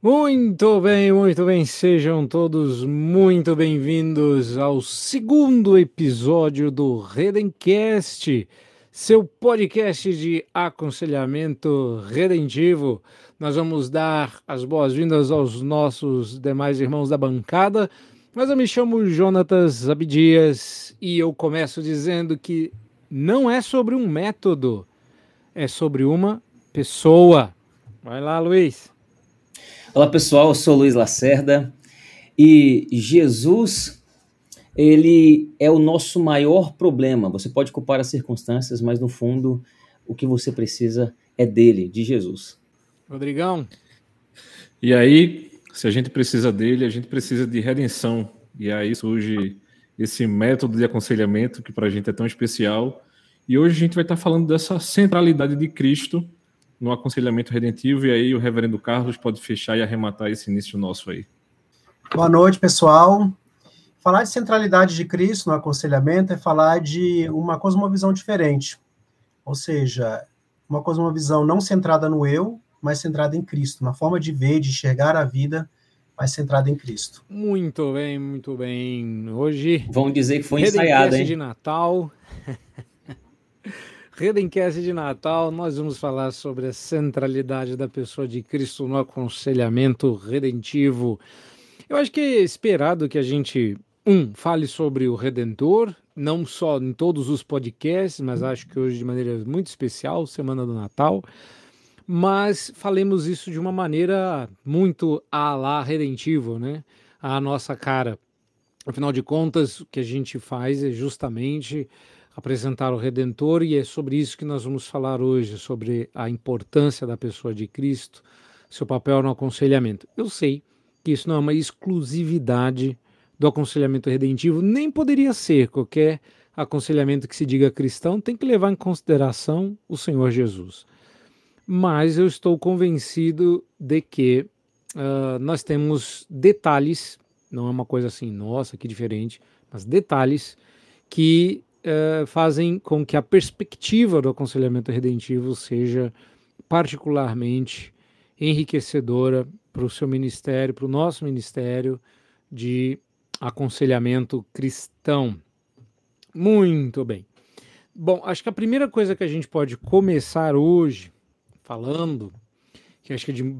Muito bem, muito bem. Sejam todos muito bem-vindos ao segundo episódio do Redencast, seu podcast de aconselhamento redentivo. Nós vamos dar as boas-vindas aos nossos demais irmãos da bancada. Mas eu me chamo Jonatas Abdias e eu começo dizendo que não é sobre um método, é sobre uma pessoa. Vai lá, Luiz. Olá pessoal, eu sou Luiz Lacerda e Jesus, ele é o nosso maior problema. Você pode culpar as circunstâncias, mas no fundo o que você precisa é dele, de Jesus. Rodrigão. E aí, se a gente precisa dele, a gente precisa de redenção. E aí surge esse método de aconselhamento que para a gente é tão especial. E hoje a gente vai estar falando dessa centralidade de Cristo no aconselhamento redentivo. E aí o reverendo Carlos pode fechar e arrematar esse início nosso aí. Boa noite, pessoal. Falar de centralidade de Cristo no aconselhamento é falar de uma cosmovisão diferente. Ou seja, uma cosmovisão não centrada no eu, mas centrada em Cristo. Uma forma de ver, de enxergar a vida mais centrada em Cristo. Muito bem, muito bem. Hoje. Vão dizer que foi ensaiado, hein? de Natal. Redencast de Natal, nós vamos falar sobre a centralidade da pessoa de Cristo no aconselhamento redentivo. Eu acho que é esperado que a gente, um, fale sobre o Redentor, não só em todos os podcasts, mas acho que hoje de maneira muito especial, Semana do Natal, mas falemos isso de uma maneira muito a lá redentivo, né? A nossa cara. Afinal de contas, o que a gente faz é justamente apresentar o Redentor, e é sobre isso que nós vamos falar hoje, sobre a importância da pessoa de Cristo, seu papel no aconselhamento. Eu sei que isso não é uma exclusividade do aconselhamento redentivo, nem poderia ser qualquer aconselhamento que se diga cristão, tem que levar em consideração o Senhor Jesus. Mas eu estou convencido de que uh, nós temos detalhes, não é uma coisa assim, nossa, que diferente, mas detalhes que eh, fazem com que a perspectiva do aconselhamento redentivo seja particularmente enriquecedora para o seu ministério, para o nosso ministério de aconselhamento cristão. Muito bem. Bom, acho que a primeira coisa que a gente pode começar hoje falando, que acho que é de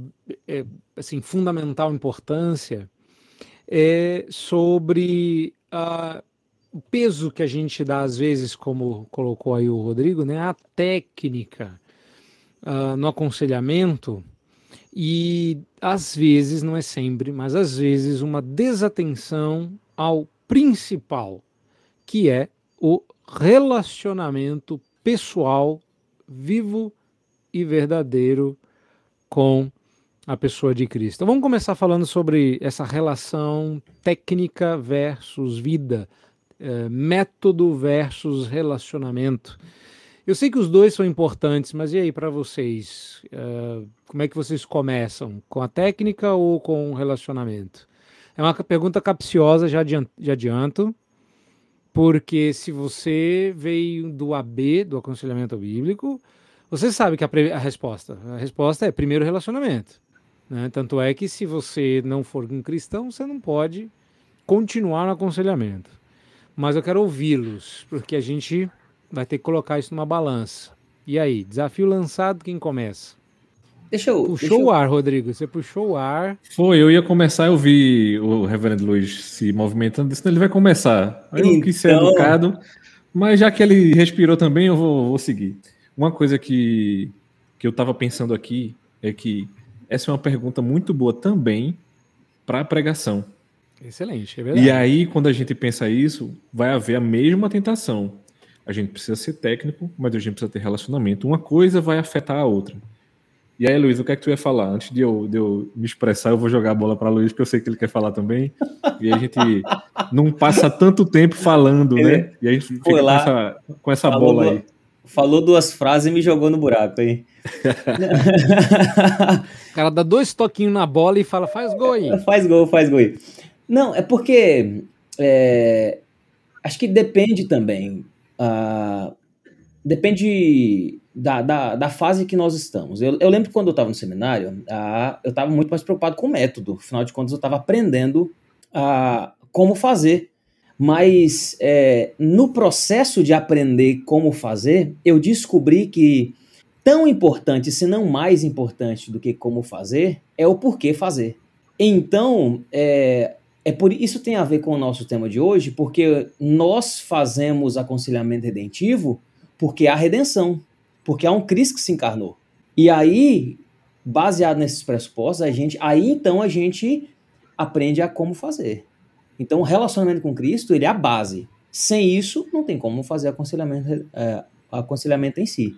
é, assim, fundamental importância, é sobre a o peso que a gente dá, às vezes, como colocou aí o Rodrigo, né, a técnica uh, no aconselhamento e, às vezes, não é sempre, mas às vezes, uma desatenção ao principal, que é o relacionamento pessoal, vivo e verdadeiro com a pessoa de Cristo. Então, vamos começar falando sobre essa relação técnica versus vida é, método versus relacionamento. Eu sei que os dois são importantes, mas e aí para vocês? Uh, como é que vocês começam? Com a técnica ou com o relacionamento? É uma pergunta capciosa, já adianto, já adianto, porque se você veio do AB, do aconselhamento bíblico, você sabe que a, a resposta, a resposta é primeiro relacionamento. Né? Tanto é que se você não for um cristão, você não pode continuar no aconselhamento mas eu quero ouvi-los, porque a gente vai ter que colocar isso numa balança. E aí, desafio lançado, quem começa? Deixa eu. Puxou deixa eu... o ar, Rodrigo. Você puxou o ar. Foi, eu ia começar, eu vi o Reverendo Luiz se movimentando, disse, ele vai começar. Aí eu então... quis ser então- educado, mas já que ele respirou também, eu vou, vou seguir. Uma coisa que, que eu estava pensando aqui é que essa é uma pergunta muito boa também para a pregação. Excelente, é verdade. E aí, quando a gente pensa isso, vai haver a mesma tentação. A gente precisa ser técnico, mas a gente precisa ter relacionamento. Uma coisa vai afetar a outra. E aí, Luiz, o que é que tu ia falar? Antes de eu, de eu me expressar, eu vou jogar a bola para Luiz, porque eu sei que ele quer falar também. E a gente não passa tanto tempo falando, né? E a gente fica com essa, com essa bola aí. Falou duas frases e me jogou no buraco aí. o cara dá dois toquinhos na bola e fala: faz gol aí. Faz gol, faz gol aí. Não, é porque é, acho que depende também. Uh, depende da, da, da, fase que nós estamos. Eu, eu lembro que quando eu estava no seminário, ah, eu estava muito mais preocupado com o método. Afinal de contas, eu estava aprendendo ah, como fazer. Mas é, no processo de aprender como fazer, eu descobri que tão importante, se não mais importante do que como fazer, é o porquê fazer. Então, é, é por isso tem a ver com o nosso tema de hoje, porque nós fazemos aconselhamento redentivo porque há redenção, porque há um Cristo que se encarnou. E aí, baseado nesses pressupostos, a gente, aí então a gente aprende a como fazer. Então, o relacionamento com Cristo, ele é a base. Sem isso, não tem como fazer aconselhamento, é, aconselhamento em si.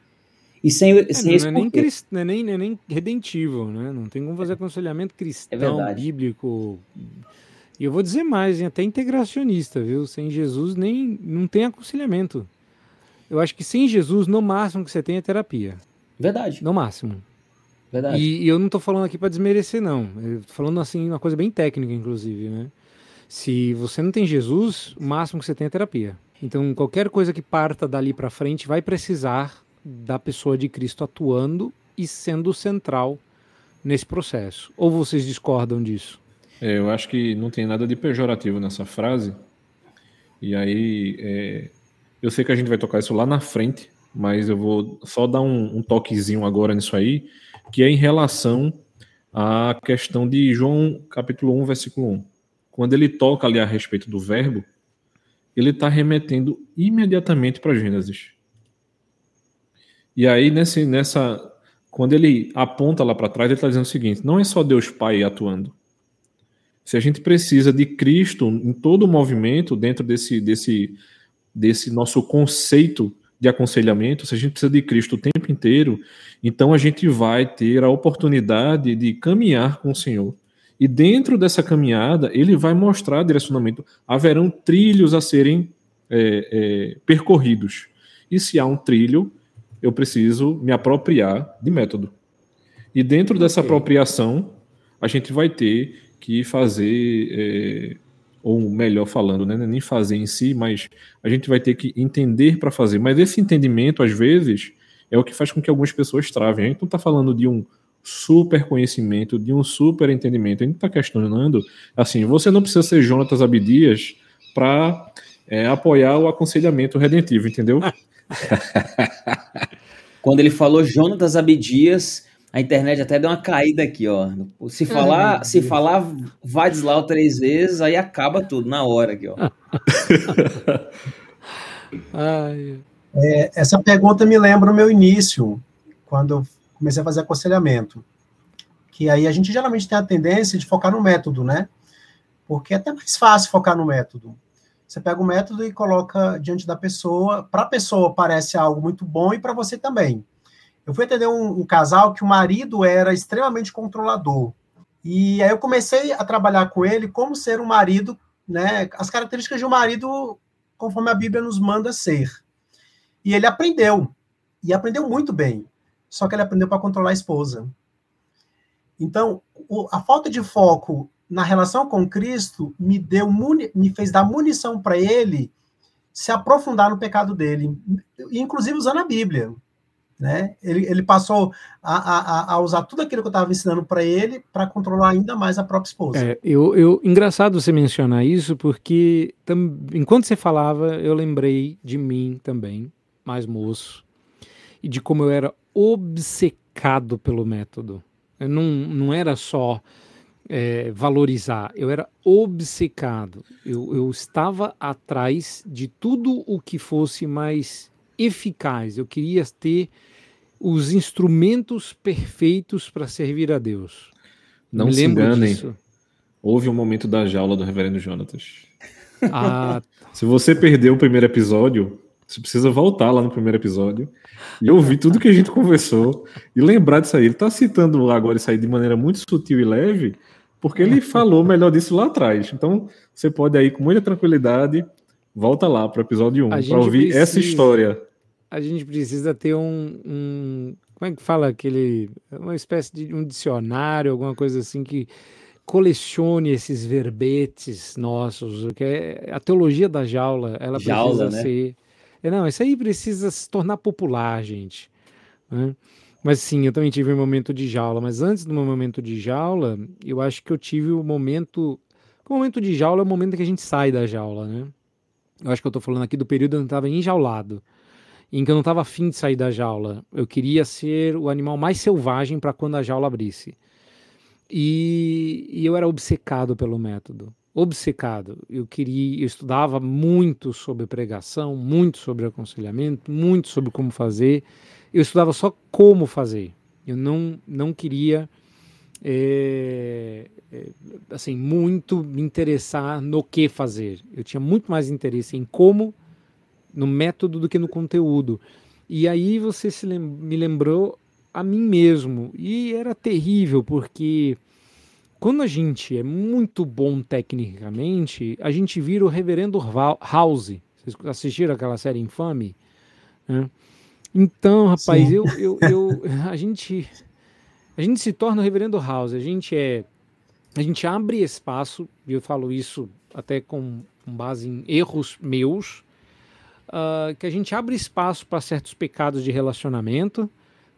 E sem, é, sem não, é nem crist, não, é nem, não é nem redentivo, né? Não tem como fazer aconselhamento cristão, é bíblico. E eu vou dizer mais, até integracionista, viu? Sem Jesus nem não tem aconselhamento. Eu acho que sem Jesus, no máximo que você tem é terapia. Verdade. No máximo. Verdade. E, e eu não estou falando aqui para desmerecer, não. Eu tô falando assim, uma coisa bem técnica, inclusive, né? Se você não tem Jesus, o máximo que você tem é terapia. Então, qualquer coisa que parta dali para frente vai precisar da pessoa de Cristo atuando e sendo central nesse processo. Ou vocês discordam disso? É, eu acho que não tem nada de pejorativo nessa frase. E aí, é, eu sei que a gente vai tocar isso lá na frente, mas eu vou só dar um, um toquezinho agora nisso aí, que é em relação à questão de João capítulo 1, versículo 1 quando ele toca ali a respeito do verbo, ele está remetendo imediatamente para Gênesis. E aí, nesse, nessa, quando ele aponta lá para trás, ele está dizendo o seguinte: não é só Deus Pai atuando. Se a gente precisa de Cristo em todo o movimento, dentro desse, desse, desse nosso conceito de aconselhamento, se a gente precisa de Cristo o tempo inteiro, então a gente vai ter a oportunidade de caminhar com o Senhor. E dentro dessa caminhada, ele vai mostrar direcionamento. Haverão trilhos a serem é, é, percorridos. E se há um trilho, eu preciso me apropriar de método. E dentro dessa apropriação, a gente vai ter que fazer, é, ou melhor falando, né, nem fazer em si, mas a gente vai ter que entender para fazer. Mas esse entendimento, às vezes, é o que faz com que algumas pessoas travem. A gente não está falando de um super conhecimento, de um super entendimento. A gente está questionando, assim, você não precisa ser Jonatas Abdias para é, apoiar o aconselhamento redentivo, entendeu? Quando ele falou Jonatas Abdias, a internet até deu uma caída aqui, ó. Se falar, se falar Vadislau três vezes, aí acaba tudo na hora aqui, ó. é, essa pergunta me lembra o meu início, quando eu comecei a fazer aconselhamento. Que aí a gente geralmente tem a tendência de focar no método, né? Porque é até mais fácil focar no método. Você pega o método e coloca diante da pessoa. Para a pessoa parece algo muito bom e para você também. Eu fui atender um, um, casal que o marido era extremamente controlador. E aí eu comecei a trabalhar com ele como ser um marido, né? As características de um marido conforme a Bíblia nos manda ser. E ele aprendeu. E aprendeu muito bem só que ele aprendeu para controlar a esposa. Então, o, a falta de foco na relação com Cristo me deu me fez dar munição para ele se aprofundar no pecado dele, inclusive usando a Bíblia. Né? Ele, ele passou a, a, a usar tudo aquilo que eu estava ensinando para ele para controlar ainda mais a própria esposa. É, eu, eu, engraçado você mencionar isso, porque tam, enquanto você falava, eu lembrei de mim também, mais moço, e de como eu era obcecado pelo método. Eu não, não era só é, valorizar, eu era obcecado. Eu, eu estava atrás de tudo o que fosse mais eficaz. Eu queria ter os instrumentos perfeitos para servir a Deus. Não Me se enganem. Disso. Houve um momento da jaula do Reverendo Jonatas. Ah. Se você perdeu o primeiro episódio, você precisa voltar lá no primeiro episódio e ouvir tudo que a gente conversou e lembrar disso aí. Ele está citando agora isso aí de maneira muito sutil e leve, porque ele falou melhor disso lá atrás. Então, você pode aí, com muita tranquilidade, volta lá para o episódio 1 para ouvir precisa, essa história. A gente precisa ter um, um, Como é que fala aquele. Uma espécie de um dicionário, alguma coisa assim que colecione esses verbetes nossos, que é a teologia da jaula, ela jaula, precisa né? ser é, não, isso aí precisa se tornar popular, gente. Né? Mas sim, eu também tive um momento de jaula. Mas antes do meu momento de jaula, eu acho que eu tive o um momento. O momento de jaula é o momento que a gente sai da jaula, né? Eu acho que eu tô falando aqui do período onde eu estava enjaulado, em que eu não estava afim de sair da jaula. Eu queria ser o animal mais selvagem para quando a jaula abrisse. E, e, eu era obcecado pelo método, obcecado. Eu queria, eu estudava muito sobre pregação, muito sobre aconselhamento, muito sobre como fazer. Eu estudava só como fazer. Eu não, não queria é, é, assim, muito me interessar no que fazer. Eu tinha muito mais interesse em como, no método, do que no conteúdo. E aí você se lem me lembrou a mim mesmo. E era terrível, porque quando a gente é muito bom tecnicamente, a gente vira o reverendo House. Vocês assistiram aquela série infame? Né? Então, rapaz, eu, eu, eu, a gente a gente se torna o reverendo House, a gente é a gente abre espaço, e eu falo isso até com, com base em erros meus, uh, que a gente abre espaço para certos pecados de relacionamento,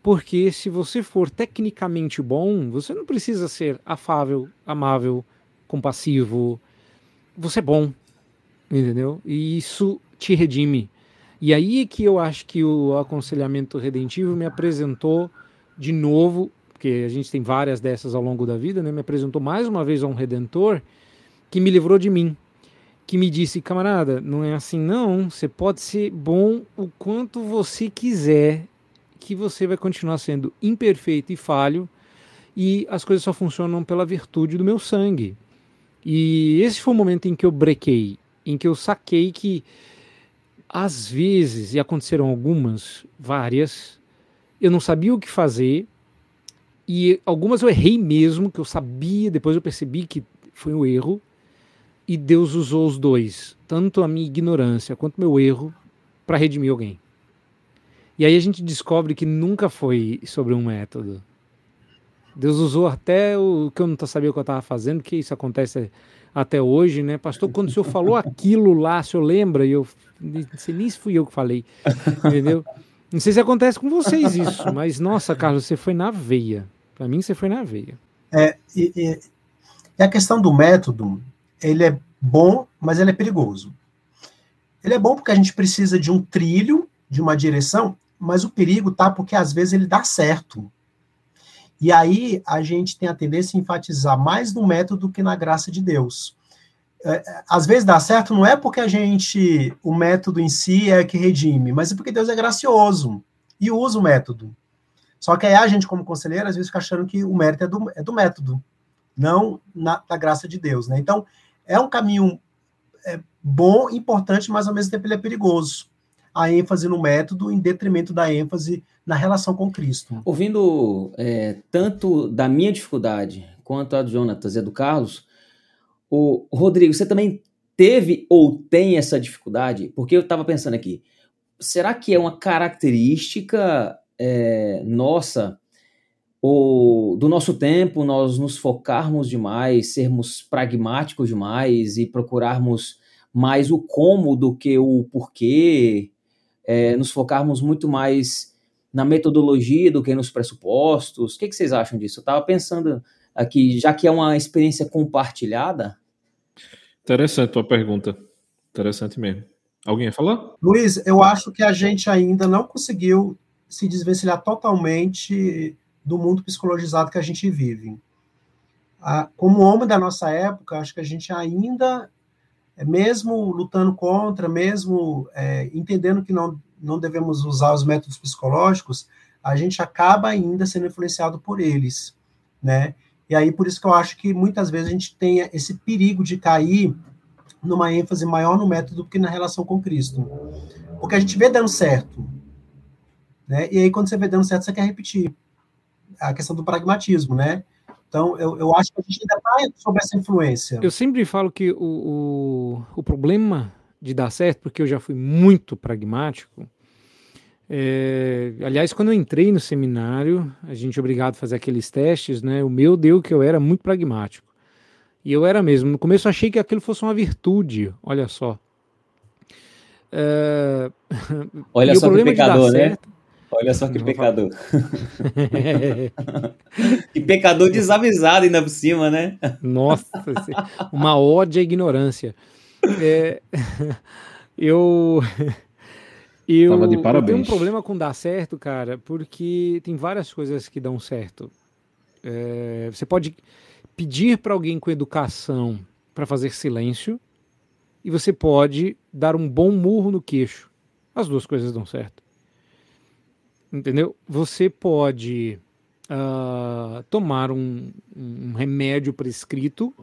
porque se você for tecnicamente bom, você não precisa ser afável, amável, compassivo, você é bom, entendeu? E isso te redime. E aí é que eu acho que o aconselhamento redentivo me apresentou de novo porque a gente tem várias dessas ao longo da vida, né? Me apresentou mais uma vez a um redentor que me livrou de mim, que me disse, camarada, não é assim não, você pode ser bom o quanto você quiser, que você vai continuar sendo imperfeito e falho, e as coisas só funcionam pela virtude do meu sangue. E esse foi o momento em que eu brequei, em que eu saquei que às vezes, e aconteceram algumas, várias, eu não sabia o que fazer, e algumas eu errei mesmo, que eu sabia, depois eu percebi que foi um erro. E Deus usou os dois, tanto a minha ignorância quanto meu erro, para redimir alguém. E aí a gente descobre que nunca foi sobre um método. Deus usou até o que eu não sabia o que eu estava fazendo, que isso acontece até hoje, né? Pastor, quando o senhor falou aquilo lá, o senhor lembra? E eu não sei nem se fui eu que falei, entendeu? Não sei se acontece com vocês isso, mas nossa, Carlos, você foi na veia. Para mim, você foi na veia. É, e, e, e, a questão do método, ele é bom, mas ele é perigoso. Ele é bom porque a gente precisa de um trilho, de uma direção, mas o perigo tá porque às vezes ele dá certo. E aí a gente tem a tendência a enfatizar mais no método que na graça de Deus. É, às vezes dá certo não é porque a gente, o método em si é que redime, mas é porque Deus é gracioso e usa o método. Só que aí a gente, como conselheiro, às vezes fica achando que o mérito é do, é do método, não na, da graça de Deus, né? Então, é um caminho é, bom, importante, mas ao mesmo tempo ele é perigoso. A ênfase no método em detrimento da ênfase na relação com Cristo. Ouvindo é, tanto da minha dificuldade quanto a do Jonatas e a do Carlos, o Rodrigo, você também teve ou tem essa dificuldade? Porque eu estava pensando aqui, será que é uma característica é, nossa ou do nosso tempo nós nos focarmos demais, sermos pragmáticos demais e procurarmos mais o como do que o porquê, é, nos focarmos muito mais na metodologia do que nos pressupostos. O que, que vocês acham disso? Eu estava pensando aqui, já que é uma experiência compartilhada, Interessante a tua pergunta. Interessante mesmo. Alguém ia falar? Luiz, eu acho que a gente ainda não conseguiu se desvencilhar totalmente do mundo psicologizado que a gente vive. Como homem da nossa época, acho que a gente ainda, mesmo lutando contra, mesmo é, entendendo que não, não devemos usar os métodos psicológicos, a gente acaba ainda sendo influenciado por eles, né? E aí, por isso que eu acho que muitas vezes a gente tem esse perigo de cair numa ênfase maior no método do que na relação com Cristo. Porque a gente vê dando certo. Né? E aí, quando você vê dando certo, você quer repetir. A questão do pragmatismo, né? Então, eu, eu acho que a gente ainda está sob essa influência. Eu sempre falo que o, o, o problema de dar certo, porque eu já fui muito pragmático, é, aliás, quando eu entrei no seminário, a gente é obrigado a fazer aqueles testes, né? O meu deu que eu era muito pragmático. E eu era mesmo. No começo eu achei que aquilo fosse uma virtude, olha só. É... Olha só o que pecador, né? Certo, Olha só que não pecador. que pecador desavisado ainda por cima, né? Nossa, uma ódia à ignorância. É, eu. Eu, eu tenho um problema com dar certo, cara, porque tem várias coisas que dão certo. É, você pode pedir para alguém com educação para fazer silêncio e você pode dar um bom murro no queixo. As duas coisas dão certo. Entendeu? Você pode uh, tomar um, um remédio prescrito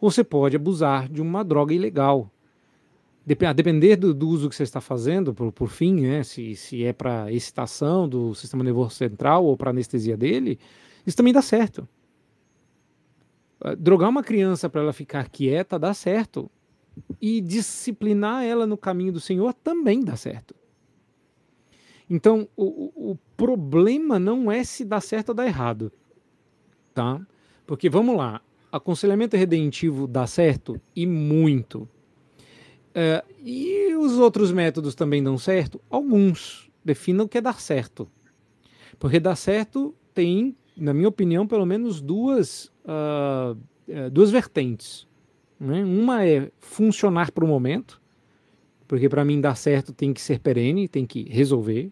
ou você pode abusar de uma droga ilegal. A depender do, do, uso que você está fazendo, por, por fim, né, se, se é para excitação do sistema nervoso central ou para anestesia dele, isso também dá certo. Ah, drogar uma criança para ela ficar quieta dá certo. E disciplinar ela no caminho do Senhor também dá certo. Então, o, o problema não é se dá certo ou dá errado. Tá? Porque vamos lá, aconselhamento redentivo dá certo e muito. Uh, e os outros métodos também dão certo? Alguns. Defina o que é dar certo. Porque dar certo tem, na minha opinião, pelo menos duas, uh, duas vertentes. Né? Uma é funcionar para o momento, porque para mim dar certo tem que ser perene, tem que resolver.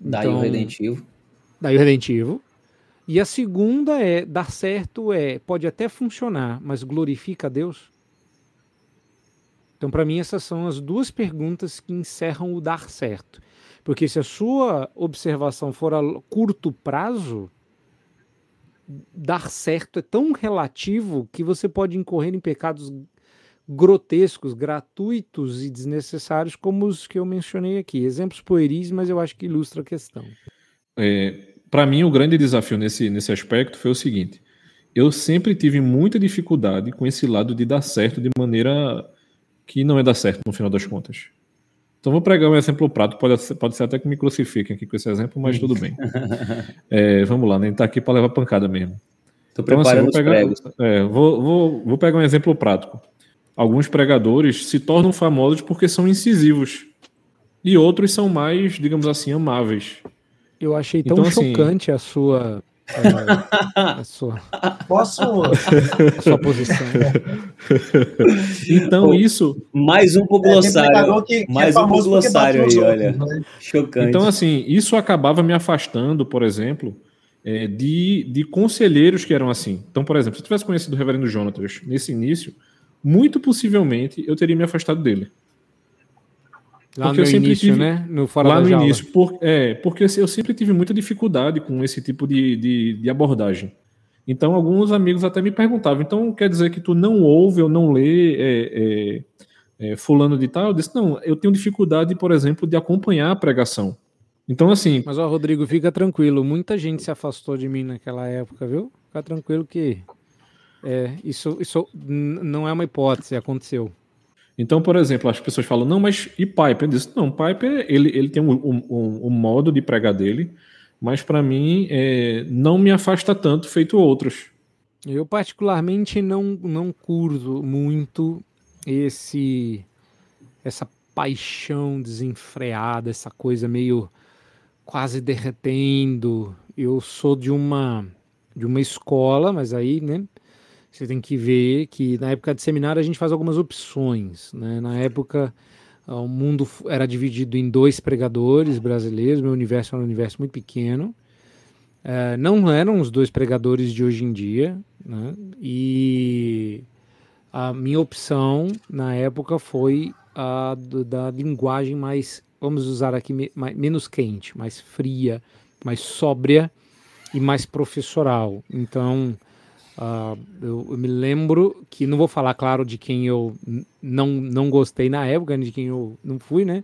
Daí então, o redentivo. Daí o redentivo. E a segunda é dar certo é pode até funcionar, mas glorifica a Deus. Então, para mim, essas são as duas perguntas que encerram o dar certo. Porque se a sua observação for a curto prazo, dar certo é tão relativo que você pode incorrer em pecados grotescos, gratuitos e desnecessários, como os que eu mencionei aqui. Exemplos pueris, mas eu acho que ilustra a questão. É, Para mim, o grande desafio nesse, nesse aspecto foi o seguinte: eu sempre tive muita dificuldade com esse lado de dar certo de maneira que não é dar certo no final das contas. Então vou pregar um exemplo prático, pode ser, pode ser até que me crucifiquem aqui com esse exemplo, mas tudo bem. É, vamos lá, nem né? tá aqui para levar pancada mesmo. Estou preparando então, assim, vou, pegar, é, vou, vou, vou pegar um exemplo prático. Alguns pregadores se tornam famosos porque são incisivos. E outros são mais, digamos assim, amáveis. Eu achei tão então, assim, chocante assim, a sua é, a sua, Posso? A sua posição. Então, isso. Mais um pro glossário. Que, que mais é um pro glossário aí, olha. Né? Chocante. Então, assim, isso acabava me afastando, por exemplo, é, de, de conselheiros que eram assim. Então, por exemplo, se eu tivesse conhecido o reverendo Jonatas nesse início, muito possivelmente eu teria me afastado dele. Lá porque no eu início, tive, né? No fora lá no jaula. início. Por, é, porque eu sempre tive muita dificuldade com esse tipo de, de, de, abordagem. Então, alguns amigos até me perguntavam: então quer dizer que tu não ouve ou não lê é, é, é, Fulano de Tal? Eu disse: não, eu tenho dificuldade, por exemplo, de acompanhar a pregação. Então, assim. Mas, ó, Rodrigo, fica tranquilo. Muita gente se afastou de mim naquela época, viu? Fica tranquilo que. É, isso, isso não é uma hipótese, aconteceu. Então, por exemplo, as pessoas falam, não, mas e Piper? Eu disse, não, Piper, ele, ele tem um, um, um modo de pregar dele, mas para mim é, não me afasta tanto feito outros. Eu particularmente não, não curto muito esse essa paixão desenfreada, essa coisa meio quase derretendo. Eu sou de uma de uma escola, mas aí, né, você tem que ver que na época de seminário a gente faz algumas opções. Né? Na época o mundo era dividido em dois pregadores brasileiros, meu universo era um universo muito pequeno. É, não eram os dois pregadores de hoje em dia, né? e a minha opção na época foi a do, da linguagem mais, vamos usar aqui, me, mais, menos quente, mais fria, mais sóbria e mais professoral. Então, Uh, eu, me lembro que não vou falar, claro, de quem eu não, não gostei na época, de quem eu não fui, né?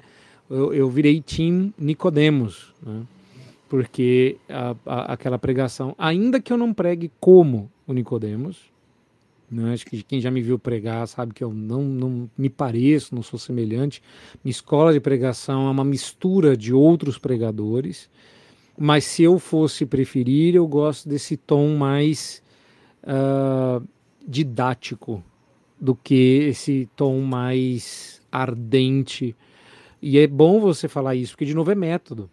Eu, eu virei Tim Nicodemos, né? porque a, a, aquela pregação, ainda que eu não pregue como o Nicodemos, né? acho que quem já me viu pregar sabe que eu não, não me pareço, não sou semelhante. Minha escola de pregação é uma mistura de outros pregadores, mas se eu fosse preferir, eu gosto desse tom mais uh, didático do que esse tom mais ardente. E é bom você falar isso, porque, de novo, é método.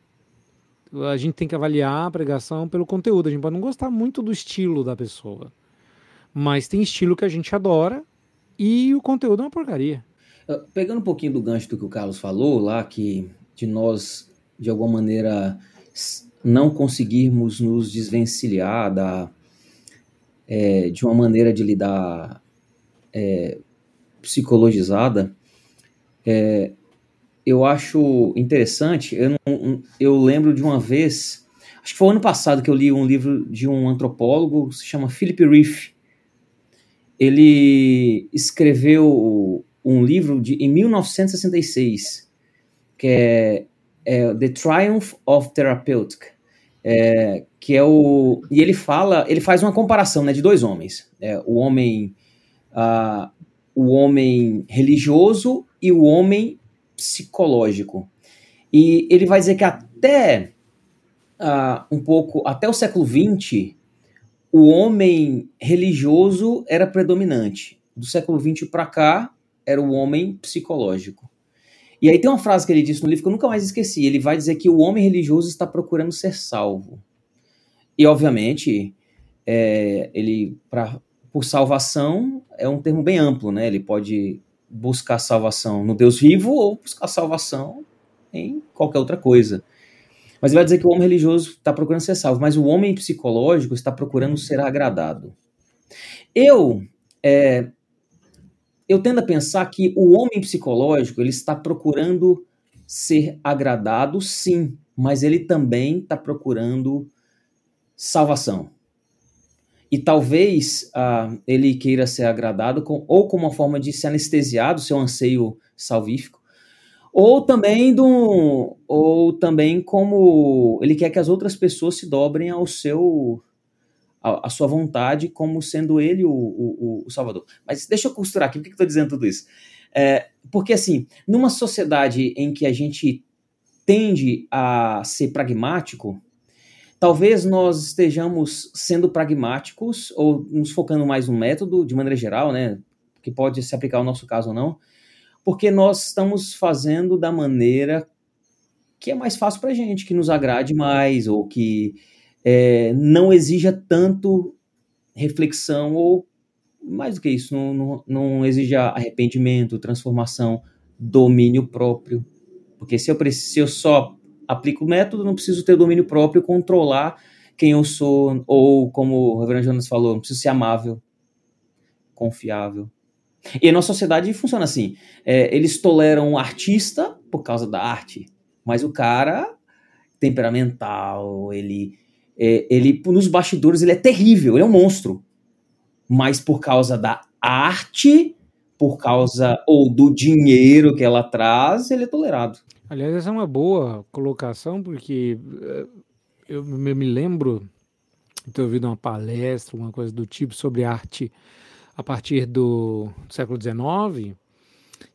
a gente tem que avaliar a pregação pelo conteúdo. A gente pode não gostar muito do estilo da pessoa, mas tem estilo que a gente adora e o conteúdo é uma porcaria. Ah, pegando um pouquinho do gancho do que o Carlos falou lá, que de nós, de alguma maneira, não conseguirmos nos desvencilhar da, é, de uma maneira de lidar é, psicologizada, é, eu acho interessante. Eu, não, eu lembro de uma vez, acho que foi ano passado que eu li um livro de um antropólogo, se chama Philip Reef. Ele escreveu um livro de, em 1966, que é, é The Triumph of Therapeutic, é, que é o e ele fala, ele faz uma comparação, né, de dois homens, é, o homem, uh, o homem religioso e o homem psicológico. E ele vai dizer que até uh, um pouco, até o século XX, o homem religioso era predominante. Do século XX para cá, era o homem psicológico. E aí tem uma frase que ele disse no livro que eu nunca mais esqueci. Ele vai dizer que o homem religioso está procurando ser salvo. E, obviamente, é, ele, pra, por salvação, é um termo bem amplo, né? Ele pode buscar salvação no Deus vivo ou buscar salvação em qualquer outra coisa. Mas ele vai dizer que o homem religioso está procurando ser salvo, mas o homem psicológico está procurando ser agradado. Eu é, eu tendo a pensar que o homem psicológico ele está procurando ser agradado, sim, mas ele também está procurando salvação. E talvez uh, ele queira ser agradado com, ou como uma forma de se anestesiar do seu anseio salvífico, ou também do, ou também como ele quer que as outras pessoas se dobrem ao seu a, a sua vontade como sendo ele o, o, o, Salvador. Mas deixa eu costurar aqui, por que eu estou dizendo tudo isso? É, porque, assim, numa sociedade em que a gente tende a ser pragmático, talvez nós estejamos sendo pragmáticos ou nos focando mais no método, de maneira geral, né? Que pode se aplicar ao nosso caso ou não, porque nós estamos fazendo da maneira que é mais fácil para gente, que nos agrade mais, ou que é, não exija tanto reflexão ou mais do que isso, não, não, não exija arrependimento, transformação, domínio próprio. Porque se eu, se eu só aplico o método, não preciso ter domínio próprio, controlar quem eu sou, ou como o Reverendo Jonas falou, não preciso ser amável, confiável. E a nossa sociedade funciona assim: é, eles toleram o artista por causa da arte, mas o cara temperamental, ele é, ele nos bastidores ele é terrível, ele é um monstro. Mas por causa da arte, por causa ou do dinheiro que ela traz, ele é tolerado. Aliás, essa é uma boa colocação, porque eh, eu me lembro de ter ouvido uma palestra, uma coisa do tipo sobre arte a partir do século XIX,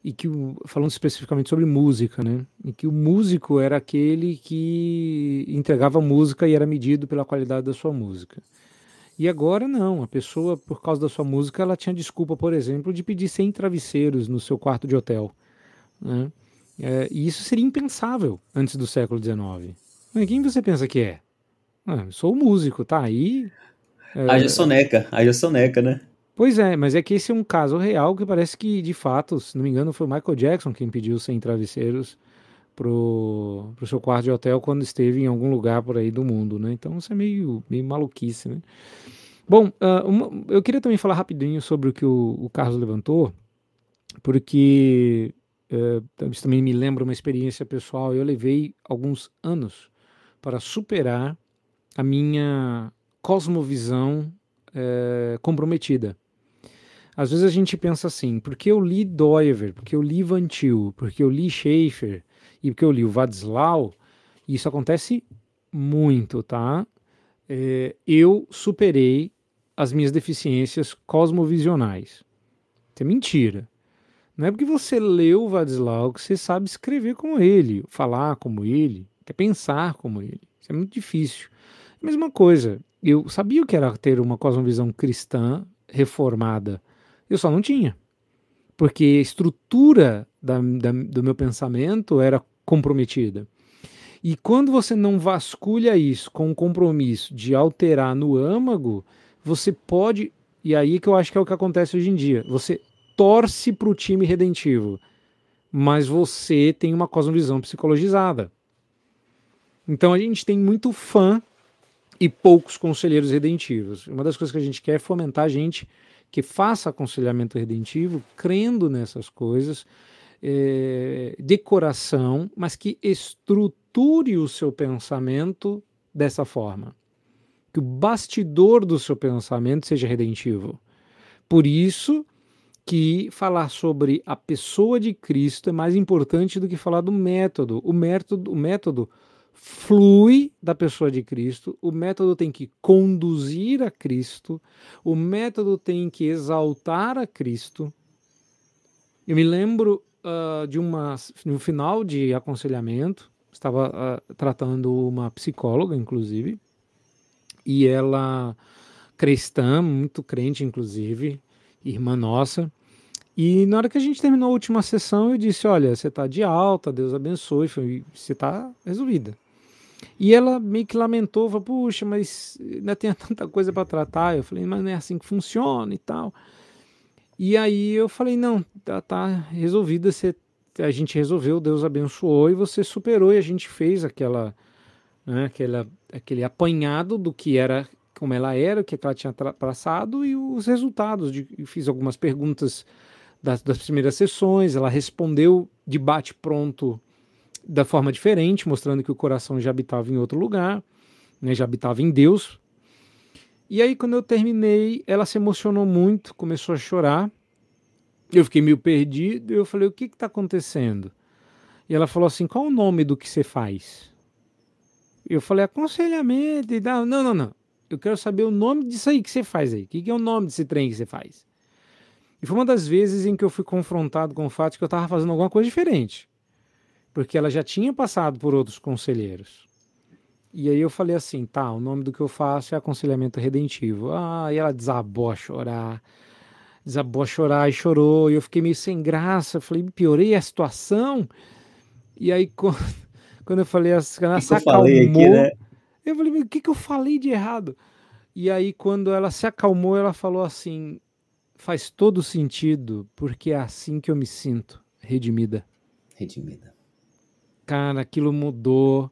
e que falando especificamente sobre música, né? E que o músico era aquele que entregava música e era medido pela qualidade da sua música. E agora não, a pessoa por causa da sua música ela tinha desculpa, por exemplo, de pedir 100 travesseiros no seu quarto de hotel, né? É, e isso seria impensável antes do século XIX. quem você pensa que é? Ah, sou músico, tá aí. É... Haja soneca, haja soneca, né? Pois é, mas é que esse é um caso real que parece que, de fato, se não me engano, foi o Michael Jackson quem pediu 100 travesseiros pro, pro seu quarto de hotel quando esteve em algum lugar por aí do mundo, né? Então isso é meio, meio maluquice, né? Bom, uh, uma, eu queria também falar rapidinho sobre o que o, o Carlos levantou, porque uh, isso também me lembra uma experiência pessoal. Eu levei alguns anos para superar a minha cosmovisão uh, comprometida. Às vezes a gente pensa assim, porque eu li Doiver, porque eu li Van Til, porque eu li Schaefer e porque eu li o Vadislau, isso acontece muito, tá? É, eu superei as minhas deficiências cosmovisionais. Isso é mentira. Não é porque você leu o Vadislau que você sabe escrever como ele, falar como ele, quer pensar como ele. Isso é muito difícil. Mesma coisa, eu sabia o que era ter uma cosmovisão cristã reformada eu só não tinha. Porque a estrutura da, da, do meu pensamento era comprometida. E quando você não vasculha isso com o compromisso de alterar no âmago, você pode. E aí que eu acho que é o que acontece hoje em dia. Você torce para o time redentivo, mas você tem uma cosmovisão psicologizada. Então a gente tem muito fã e poucos conselheiros redentivos. Uma das coisas que a gente quer é fomentar a gente que faça aconselhamento redentivo, crendo nessas coisas, é, de coração, mas que estruture o seu pensamento dessa forma. Que o bastidor do seu pensamento seja redentivo. Por isso que falar sobre a pessoa de Cristo é mais importante do que falar do método. O método, o método flui da pessoa de Cristo, o método tem que conduzir a Cristo, o método tem que exaltar a Cristo. Eu me lembro uh, de uma, no final de aconselhamento, estava uh, tratando uma psicóloga, inclusive, e ela, cristã, muito crente, inclusive, irmã nossa, e na hora que a gente terminou a última sessão, eu disse: Olha, você está de alta, Deus abençoe, você está resolvida. E ela meio que lamentou, falou, puxa, mas ainda tem tanta coisa para tratar. Eu falei, mas não é assim que funciona e tal. E aí eu falei, não, tá, tá resolvida, a gente resolveu, Deus abençoou e você superou e a gente fez aquela, né, aquela, aquele apanhado do que era, como ela era, o que ela tinha traçado e os resultados. De, fiz algumas perguntas das, das primeiras sessões, ela respondeu de bate pronto da forma diferente, mostrando que o coração já habitava em outro lugar, né, já habitava em Deus. E aí, quando eu terminei, ela se emocionou muito, começou a chorar. Eu fiquei meio perdido. Eu falei: O que está acontecendo? E ela falou assim: Qual o nome do que você faz? Eu falei: Aconselhamento e tal. Não, não, não. Eu quero saber o nome disso aí que você faz aí. O que, que é o nome desse trem que você faz? E foi uma das vezes em que eu fui confrontado com o fato de que eu estava fazendo alguma coisa diferente porque ela já tinha passado por outros conselheiros. E aí eu falei assim, tá, o nome do que eu faço é aconselhamento redentivo. Ah, e ela desabou a chorar, desabou a chorar e chorou, e eu fiquei meio sem graça, eu falei, piorei a situação. E aí quando, eu falei, assim, ela se acalmou, aqui, né? eu falei, o que, que eu falei de errado? E aí quando ela se acalmou, ela falou assim, faz todo sentido, porque é assim que eu me sinto, redimida. Redimida cara, aquilo mudou,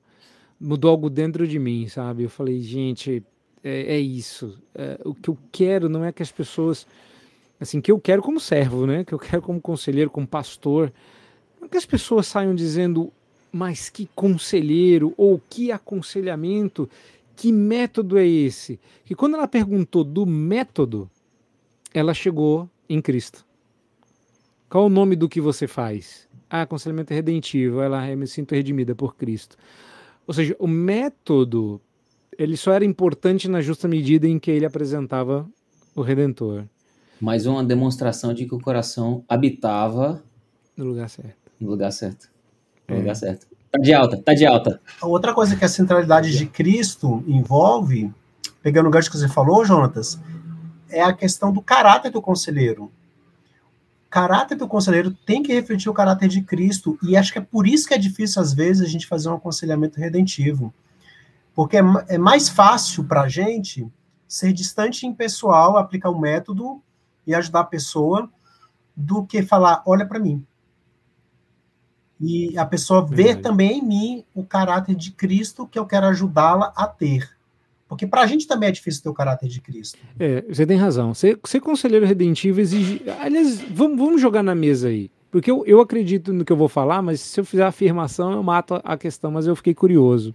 mudou algo dentro de mim, sabe? Eu falei, gente, é, é isso. É, o que eu quero não é que as pessoas, assim, que eu quero como servo, né? Que eu quero como conselheiro, como pastor, não que as pessoas saiam dizendo, mas que conselheiro ou que aconselhamento, que método é esse? Que quando ela perguntou do método, ela chegou em Cristo. Qual o nome do que você faz? Ah, aconselhamento redentivo, ela eu me sinto redimida por Cristo. Ou seja, o método ele só era importante na justa medida em que ele apresentava o Redentor. Mais uma demonstração de que o coração habitava no lugar certo. No lugar certo. No é. lugar certo. Tá de alta, tá de alta. Outra coisa que a centralidade de Cristo envolve, pegando o gancho que você falou, Jonatas, é a questão do caráter do conselheiro caráter do conselheiro tem que refletir o caráter de Cristo, e acho que é por isso que é difícil, às vezes, a gente fazer um aconselhamento redentivo. Porque é, é mais fácil para a gente ser distante em pessoal, aplicar o um método e ajudar a pessoa, do que falar, olha para mim. E a pessoa ver também em mim o caráter de Cristo que eu quero ajudá-la a ter. Porque para a gente também é difícil ter o caráter de Cristo. É, você tem razão. Ser, ser conselheiro redentivo exige. Aliás, vamos, vamos jogar na mesa aí. Porque eu, eu acredito no que eu vou falar, mas se eu fizer a afirmação, eu mato a questão, mas eu fiquei curioso.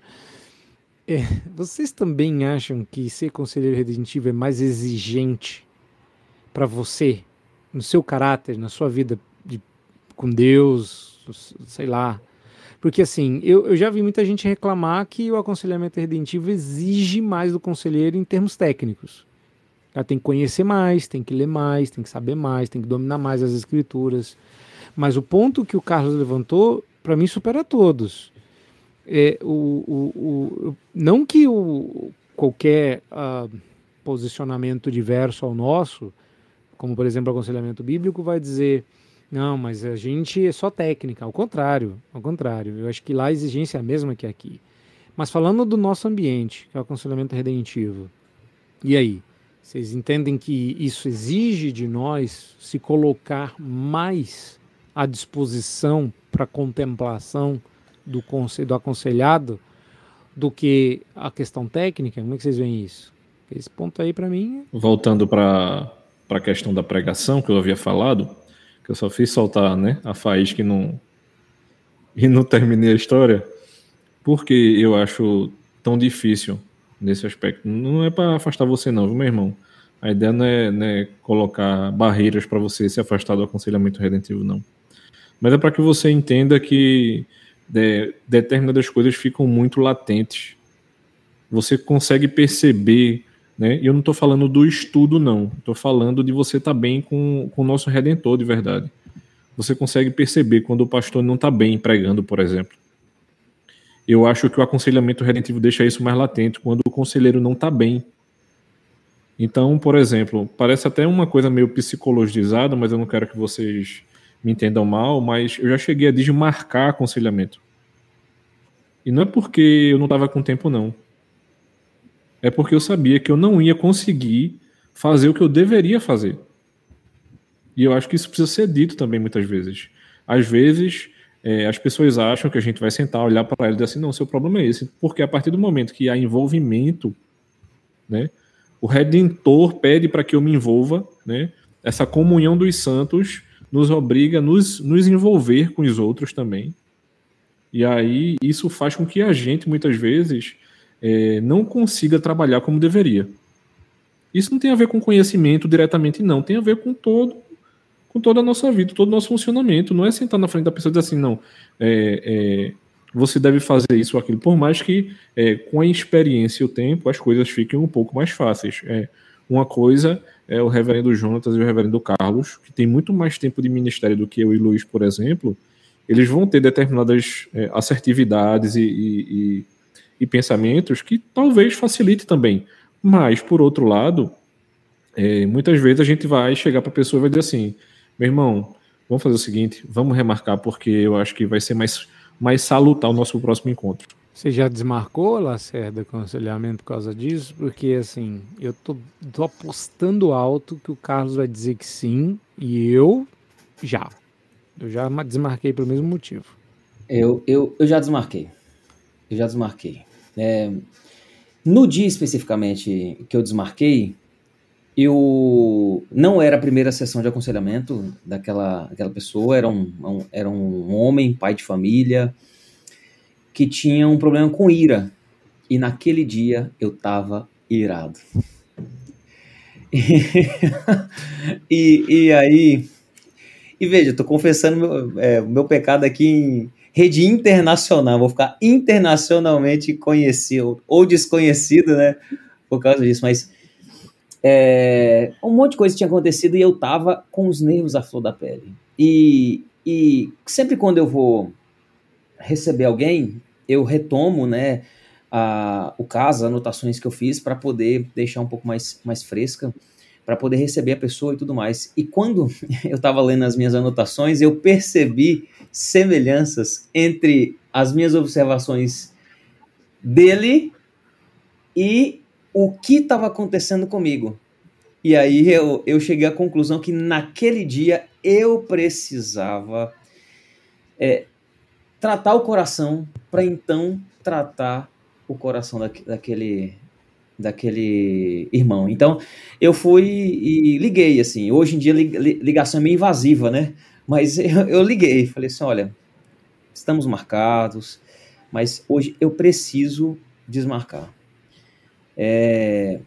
É, vocês também acham que ser conselheiro redentivo é mais exigente para você, no seu caráter, na sua vida de, com Deus, sei lá, porque assim, eu, eu já vi muita gente reclamar que o aconselhamento redentivo exige mais do conselheiro em termos técnicos. Ela tem que conhecer mais, tem que ler mais, tem que saber mais, tem que dominar mais as escrituras. Mas o ponto que o Carlos levantou, para mim, supera todos. É, o, o, o, não que o, qualquer uh, posicionamento diverso ao nosso, como por exemplo o aconselhamento bíblico, vai dizer Não, mas a gente é só técnica, ao contrário, ao contrário. Eu acho que lá a exigência é a mesma que aqui. Mas falando do nosso ambiente, que é o aconselhamento redentivo, e aí? Vocês entendem que isso exige de nós se colocar mais à disposição para contemplação do, do aconselhado do que a questão técnica? Como é que vocês veem isso? Esse ponto aí para mim. É Voltando para a questão da pregação que eu havia falado, que eu só fiz soltar né, a faísca e não, e não terminei a história, porque eu acho tão difícil nesse aspecto. Não é para afastar você, não, viu, meu irmão? A ideia não é, é colocar barreiras para você se afastar do aconselhamento redentivo, não. Mas é para que você entenda que de, determinadas coisas ficam muito latentes. Você consegue perceber, né? E eu não estou falando do estudo, não. Estou falando de você estar tá bem com, com o nosso redentor de verdade. Você consegue perceber quando o pastor não está bem pregando, por exemplo. Eu acho que o aconselhamento redentivo deixa isso mais latente quando o conselheiro não está bem. Então, por exemplo, parece até uma coisa meio psicologizada, mas eu não quero que vocês me entendam mal, mas eu já cheguei a desmarcar aconselhamento. E não é porque eu não estava com tempo, não. É porque eu sabia que eu não ia conseguir fazer o que eu deveria fazer. E eu acho que isso precisa ser dito também muitas vezes. Às vezes, é, as pessoas acham que a gente vai sentar, olhar para ela e dizer assim: não, seu problema é esse. Porque a partir do momento que há envolvimento, né, o redentor pede para que eu me envolva, né, essa comunhão dos santos nos obriga a nos, nos envolver com os outros também. E aí isso faz com que a gente, muitas vezes, é, não consiga trabalhar como deveria. Isso não tem a ver com conhecimento diretamente, não. Tem a ver com todo com toda a nossa vida, todo o nosso funcionamento. Não é sentar na frente da pessoa e dizer assim, não, é, é, você deve fazer isso ou aquilo. Por mais que é, com a experiência e o tempo as coisas fiquem um pouco mais fáceis. É, uma coisa é o reverendo Jonatas e o reverendo Carlos, que tem muito mais tempo de ministério do que eu e Luiz, por exemplo. Eles vão ter determinadas é, assertividades e, e, e, e pensamentos que talvez facilite também. Mas, por outro lado, é, muitas vezes a gente vai chegar para a pessoa e vai dizer assim: meu irmão, vamos fazer o seguinte, vamos remarcar, porque eu acho que vai ser mais, mais salutar o nosso próximo encontro. Você já desmarcou, Lacerda, aconselhamento por causa disso? Porque, assim, eu tô, tô apostando alto que o Carlos vai dizer que sim, e eu já. Eu já desmarquei pelo mesmo motivo. Eu, eu, eu já desmarquei. Eu já desmarquei. É, no dia especificamente que eu desmarquei, eu não era a primeira sessão de aconselhamento daquela, daquela pessoa, era um, um, era um homem, pai de família, que tinha um problema com ira. E naquele dia eu tava irado. E, e, aí. E veja, tô confessando meu, é, meu pecado aqui em rede internacional. Vou ficar internacionalmente conhecido ou desconhecido, né? Por causa disso. Mas é, um monte de coisa tinha acontecido e eu tava com os nervos à flor da pele. E, e sempre quando eu vou receber alguém, eu retomo, né, a, o caso, as anotações que eu fiz para poder deixar um pouco mais, mais fresca, para poder receber a pessoa e tudo mais. E quando eu estava lendo as minhas anotações, eu percebi semelhanças entre as minhas observações dele e o que estava acontecendo comigo. E aí eu, eu cheguei à conclusão que naquele dia eu precisava é, tratar o coração para então tratar o coração da, daquele daquele irmão. Então eu fui e liguei assim. Hoje em dia ligação é meio invasiva, né? Mas eu, liguei, falei assim, olha, estamos marcados, mas hoje eu preciso desmarcar. É,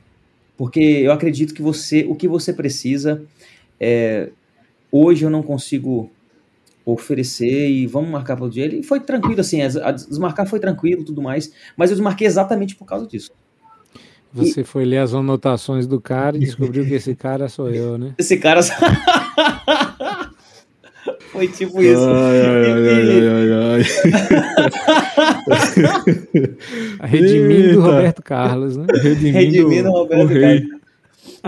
porque eu acredito que você, o que você precisa, é, hoje eu não consigo oferecer e vamos marcar para o dia. Ele foi tranquilo, assim, desmarcar foi tranquilo tudo mais, mas eu desmarquei exatamente por causa disso. Você e... foi ler as anotações do cara e descobriu que esse cara sou eu, né? Esse cara. Foi tipo isso. Ai, ai, ai, ai, Redimindo Eita. Roberto Carlos, né? Redimindo, Redimindo Roberto Carlos.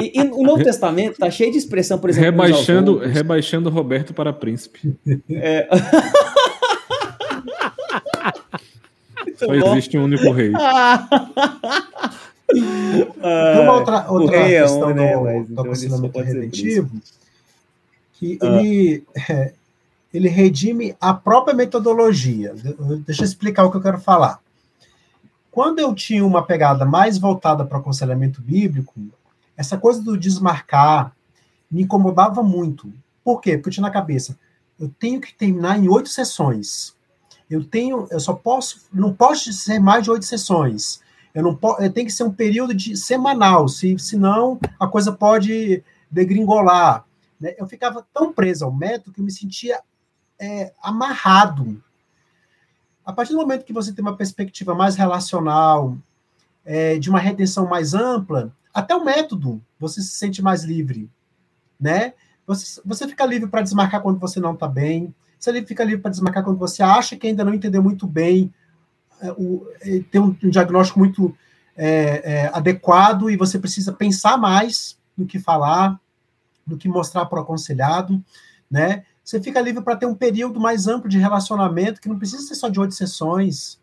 E, e, o Novo Testamento tá cheio de expressão, por exemplo. Rebaixando, rebaixando Roberto para príncipe. É. Só existe um único rei. Uma outra, outra é questão é um, né, do, do redentivo que ah. ele, é, ele redime a própria metodologia. Deixa eu explicar o que eu quero falar. Quando eu tinha uma pegada mais voltada para o aconselhamento bíblico, essa coisa do desmarcar me incomodava muito. Por quê? Porque eu tinha na cabeça, eu tenho que terminar em oito sessões. Eu tenho, eu só posso, não posso ser mais de oito sessões. Eu não posso, tem que ser um período de semanal, se, senão a coisa pode degringolar. Né? Eu ficava tão preso ao método que eu me sentia é, amarrado. A partir do momento que você tem uma perspectiva mais relacional, é, de uma retenção mais ampla, até o método você se sente mais livre, né? Você, você fica livre para desmarcar quando você não está bem, você fica livre para desmarcar quando você acha que ainda não entendeu muito bem, o, é, tem um, um, diagnóstico muito é, é, adequado e você precisa pensar mais no que falar, no que mostrar para o aconselhado, né? Você fica livre para ter um período mais amplo de relacionamento, que não precisa ser só de oito sessões,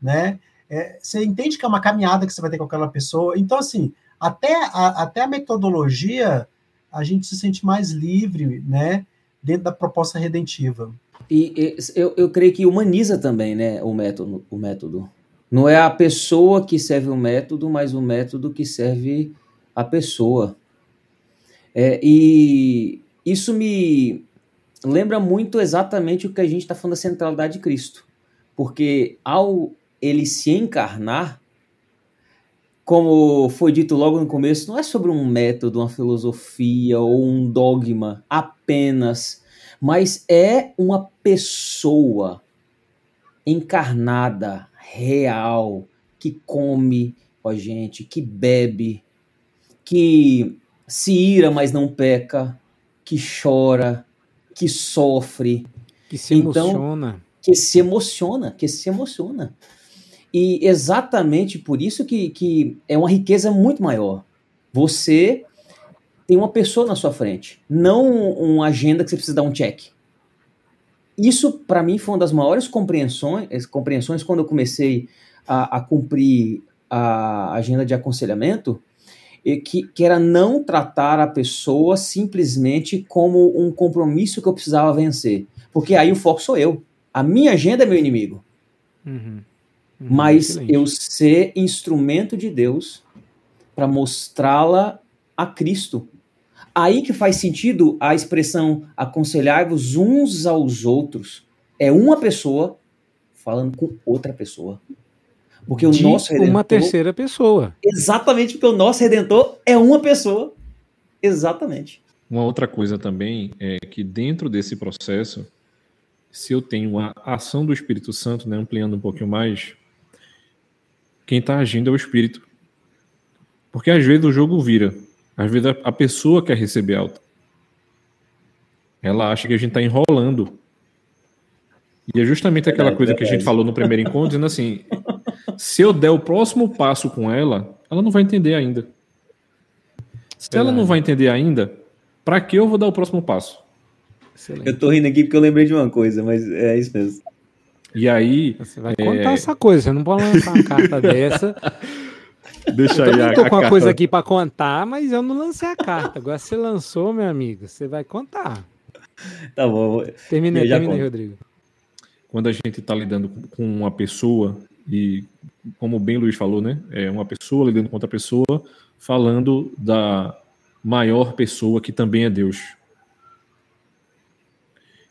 né? É, você entende que é uma caminhada que você vai ter com aquela pessoa. Então, assim, até a, até a metodologia, a gente se sente mais livre, né? Dentro da proposta redentiva. E, eu, eu creio que humaniza também, né? O método, o método. Não é a pessoa que serve o método, mas o método que serve a pessoa. É, e isso me lembra muito exatamente o que a gente está falando da centralidade de Cristo. Porque ao ele se encarnar, como foi dito logo no começo, não é sobre um método, uma filosofia ou um dogma apenas, mas é uma pessoa encarnada, real, que come com a gente, que bebe, que se ira, mas não peca, que chora, que sofre. Que se então, emociona. Que se emociona, que se emociona. E exatamente por isso que, que é uma riqueza muito maior. Você tem uma pessoa na sua frente, não uma agenda que você precisa dar um check. Isso, para mim, foi uma das maiores compreensões, compreensões quando eu comecei a, a cumprir a agenda de aconselhamento, que, que era não tratar a pessoa simplesmente como um compromisso que eu precisava vencer. Porque aí o foco sou eu. A minha agenda é meu inimigo. Uhum. Uhum, Mas excelente. eu ser instrumento de Deus para mostrá-la a Cristo. Aí que faz sentido a expressão aconselhar-vos uns aos outros. É uma pessoa falando com outra pessoa. Porque o nosso redentor. Uma terceira pessoa. Exatamente, porque o nosso redentor é uma pessoa. Exatamente. Uma outra coisa também é que dentro desse processo, se eu tenho a ação do Espírito Santo, né, ampliando um pouquinho mais, quem está agindo é o Espírito. Porque às vezes o jogo vira. Às vezes a pessoa quer receber alta. Ela acha que a gente está enrolando. E é justamente aquela é, coisa é, que a gente falou no primeiro encontro, dizendo assim: se eu der o próximo passo com ela, ela não vai entender ainda. Se ela não vai entender ainda, para que eu vou dar o próximo passo? Excelente. Eu tô rindo aqui porque eu lembrei de uma coisa, mas é isso mesmo. E aí. Você vai é... contar essa coisa, você não pode lançar uma carta dessa. Deixa eu aí. Eu tô a, com a uma coisa aqui para contar, mas eu não lancei a carta. Agora você lançou, meu amigo, você vai contar. Tá bom. Terminei, terminei, Rodrigo. Quando a gente está lidando com uma pessoa e como bem o Luiz falou, né? É uma pessoa lidando com outra pessoa, falando da maior pessoa que também é Deus.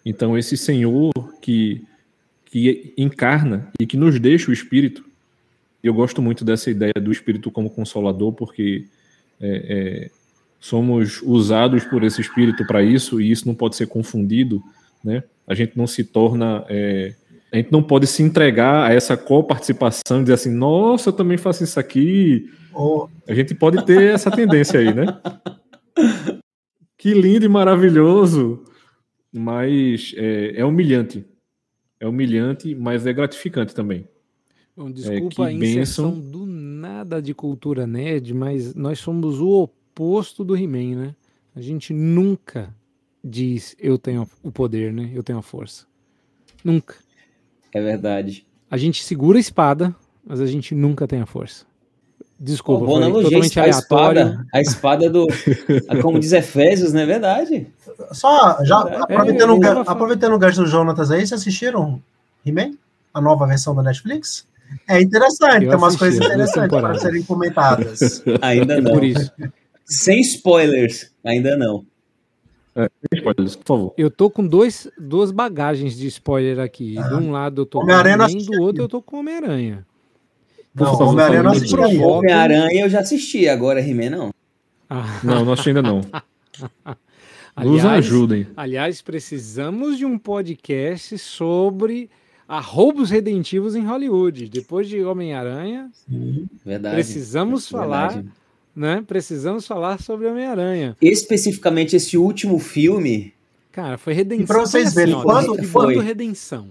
Então, esse Senhor que, que encarna e que nos deixa o Espírito, eu gosto muito dessa ideia do Espírito como consolador, porque é, é, somos usados por esse Espírito para isso, e isso não pode ser confundido, né? A gente não se torna. É, a gente não pode se entregar a essa coparticipação e dizer assim, nossa, eu também faço isso aqui. Oh. A gente pode ter essa tendência aí, né? Que lindo e maravilhoso, mas é, é humilhante. É humilhante, mas é gratificante também. Bom, desculpa é, a inserção do nada de cultura nerd, mas nós somos o oposto do He-Man, né? A gente nunca diz eu tenho o poder, né? Eu tenho a força. Nunca. É verdade. A gente segura a espada, mas a gente nunca tem a força. Desculpa, Boa foi totalmente a espada, a espada do. a- como diz Efésios, não é verdade? Só, já É, aproveitando, eu o aproveitando o gancho do Jonatas aí, vocês assistiram He-Man? A nova versão da Netflix? É interessante, Eu tem umas coisas interessantes para serem comentadas. Ainda É não. por isso. Sem spoilers, ainda não. Spoilers, por favor. Eu tô com dois, duas bagagens de spoiler aqui. De um lado eu tô com Homem-Aranha do outro eu tô com Homem-Aranha. Por Não, favor, Homem-Aranha não assisti Homem-Aranha eu já assisti, agora He-Man não. Ah, Não, não assisti ainda não. Nos aliás, ajudem. aliás, precisamos de um podcast sobre arroubos redentivos em Hollywood. Depois de Homem-Aranha, Verdade. precisamos falar, Verdade. né? Precisamos falar sobre Homem-Aranha. Especificamente esse último filme, Cara, foi redenção. E pra vocês verem, ó, quando- foi? quando redenção.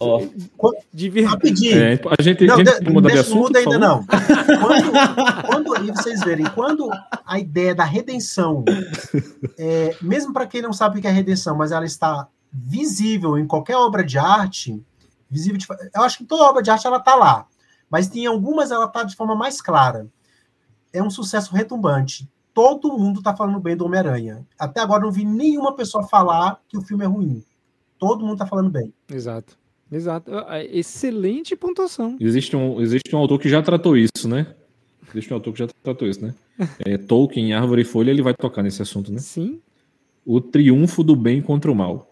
ó. Rapidinho. É, a gente, Não, a gente de- tem que mudar de deixa- não assunto. muda ainda não. Quando, quando, e vocês verem, quando a ideia da redenção, é, mesmo para quem não sabe o que é redenção, mas ela está visível em qualquer obra de arte, visível de, eu acho que toda obra de arte ela está lá, mas em algumas ela está de forma mais clara. É um sucesso retumbante. Todo mundo está falando bem do Homem-Aranha. Até agora não vi nenhuma pessoa falar que o filme é ruim. Todo mundo está falando bem. Exato. Exato. Ah, Excelente pontuação. Existe um, existe um autor que já tratou isso, né? Existe um autor que já tratou isso, né? É, Tolkien, Árvore e Folha, ele vai tocar nesse assunto, né? Sim. O triunfo do bem contra o mal.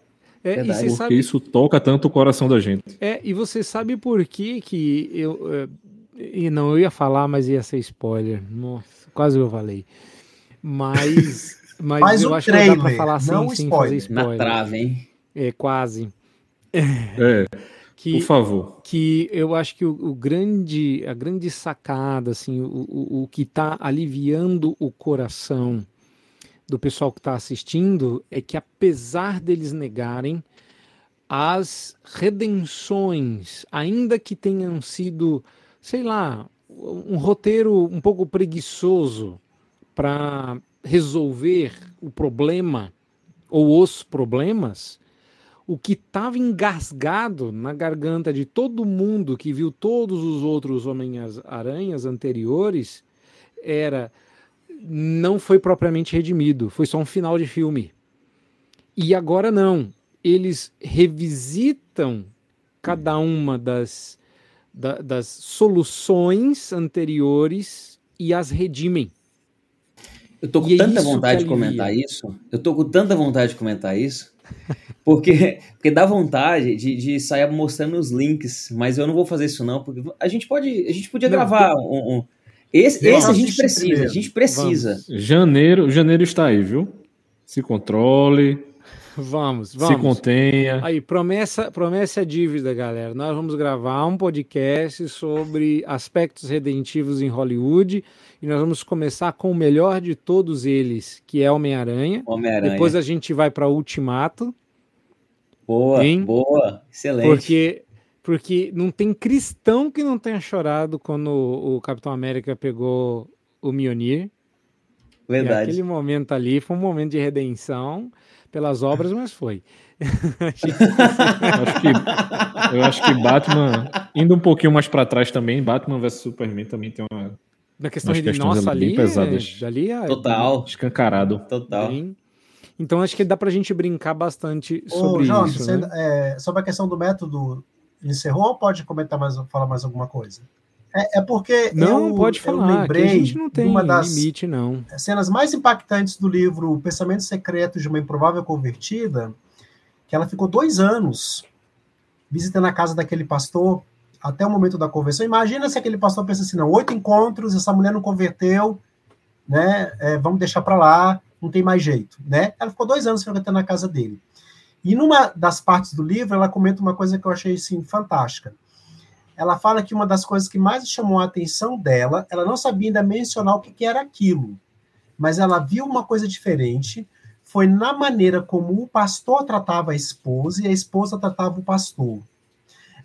É, e Verdade. Porque sabe, isso toca tanto o coração da gente. é, e você sabe por que que eu é, e não eu ia falar, mas ia ser spoiler. Nossa, quase eu falei. Mas mas Faz eu um acho que dá pra trailer, falar sem, sem spoiler. fazer na spoiler. trave, hein? É quase É, que por favor. que eu acho que o, o grande, a grande sacada, assim, o, o, o que está aliviando o coração do pessoal que está assistindo é que apesar deles negarem as redenções, ainda que tenham sido, sei lá, um roteiro um pouco preguiçoso para resolver o problema ou os problemas, o que estava engasgado na garganta de todo mundo que viu todos os outros Homens-Aranhas anteriores era não foi propriamente redimido, foi só um final de filme. E agora não, eles revisitam cada uma das, da- das soluções anteriores e as redimem. Eu tô com E é tanta isso vontade de comentar isso. Eu tô com tanta vontade de comentar isso. Porque, porque dá vontade de, de sair mostrando os links, mas eu não vou fazer isso não, porque a gente pode, a gente podia Não, gravar um, um- esse, esse a gente precisa, a primeiro. gente precisa. Janeiro, janeiro está aí, viu? Se controle, Vamos, se vamos. contenha. Aí, promessa, promessa é dívida, galera. Nós vamos gravar um podcast sobre aspectos redentivos em Hollywood e nós vamos começar com o melhor de todos eles, que é Homem-Aranha. Homem-Aranha. Depois a gente vai para Ultimato, Boa, Hein? boa, excelente. porque porque não tem cristão que não tenha chorado quando o, o Capitão América pegou o Mjolnir. E Verdade. aquele momento ali foi um momento de redenção pelas obras, mas foi. Acho que, eu acho que Batman, indo um pouquinho mais para trás também, Batman vs Superman também tem uma Na questão de nossa ali pesadas. ali é- Total, escancarado. total. Bem. Então acho que dá pra gente brincar bastante Ô, sobre João, isso. você, né? é, sobre a questão do método, encerrou ou pode comentar mais, falar mais alguma coisa? É, é porque Não, eu, pode eu falar, a lembrei gente não tem uma das limite, não. cenas mais impactantes do livro O Pensamento Secreto de uma Improvável Convertida, que ela ficou dois anos visitando a casa daquele pastor até o momento da conversão. Imagina se aquele pastor pensa assim, não, oito encontros, essa mulher não converteu, né? é, vamos deixar para lá, não tem mais jeito, né? Ela ficou dois anos frequentando a casa dele. E numa das partes do livro, ela comenta uma coisa que eu achei assim, fantástica. Ela fala que uma das coisas que mais chamou a atenção dela, ela não sabia ainda mencionar o que, era aquilo, mas ela viu uma coisa diferente, foi na maneira como o pastor tratava a esposa e a esposa tratava o pastor.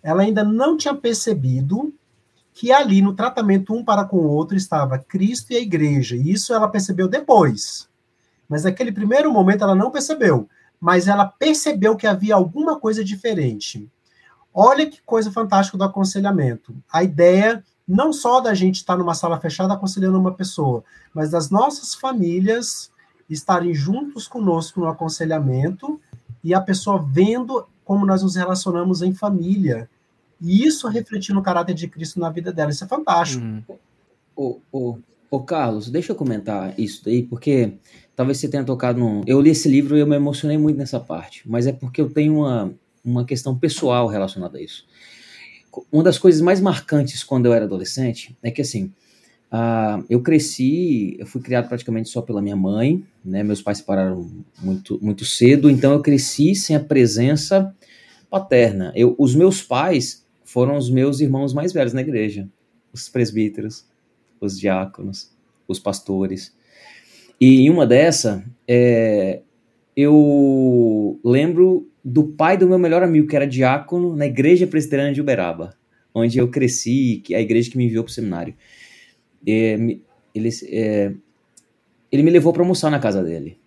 Ela ainda não tinha percebido que ali no tratamento um para com o outro estava Cristo e a igreja. E isso ela percebeu depois. Mas naquele primeiro momento ela não percebeu. Mas ela percebeu que havia alguma coisa diferente. Olha que coisa fantástica do aconselhamento. A ideia não só da gente estar numa sala fechada aconselhando uma pessoa, mas das nossas famílias estarem juntos conosco no aconselhamento e a pessoa vendo como nós nos relacionamos em família. E isso refletir no caráter de Cristo na vida dela. Isso é fantástico. Hum. Ô, ô, ô, Carlos, deixa eu comentar isso daí, porque talvez você tenha tocado num. Eu li esse livro e eu me emocionei muito nessa parte, mas é porque eu tenho uma, uma questão pessoal relacionada a isso. Uma das coisas mais marcantes quando eu era adolescente é que, assim, uh, eu cresci, eu fui criado praticamente só pela minha mãe, né? Meus pais pararam muito, muito cedo, então eu cresci sem a presença paterna. Eu, os meus pais foram os meus irmãos mais velhos na igreja, os presbíteros, os diáconos, os pastores. E em uma dessa, é, eu lembro do pai do meu melhor amigo, que era diácono na igreja presbiteriana de Uberaba, onde eu cresci, que é a igreja que me enviou para o seminário. É, ele, é, ele me levou para almoçar na casa dele.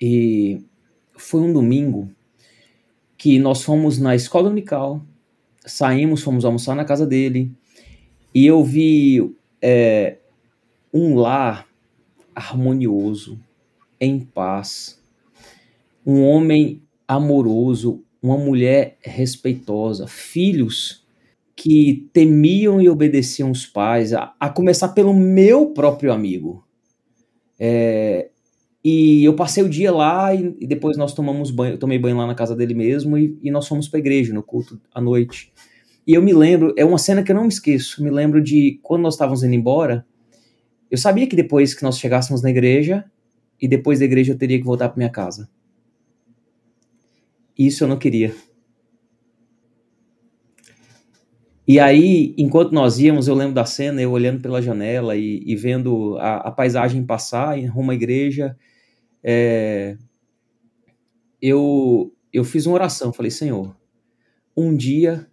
E foi um domingo que nós fomos na escola dominical, saímos, fomos almoçar na casa dele, e eu vi é, um lar harmonioso, em paz, um homem amoroso, uma mulher respeitosa, filhos que temiam e obedeciam os pais, a, a começar pelo meu próprio amigo. É, e eu passei o dia lá e, e, depois nós tomamos banho, eu tomei banho lá na casa dele mesmo e, e nós fomos para igreja no culto à noite. E eu me lembro, é uma cena que eu não me esqueço, me lembro de quando nós estávamos indo embora, eu sabia que depois que nós chegássemos na igreja e depois da igreja eu teria que voltar para minha casa. Isso eu não queria. E aí, enquanto nós íamos, eu lembro da cena, eu olhando pela janela e, e vendo a, a, paisagem passar em rumo à igreja, é, eu, eu fiz uma oração, falei, Senhor, um dia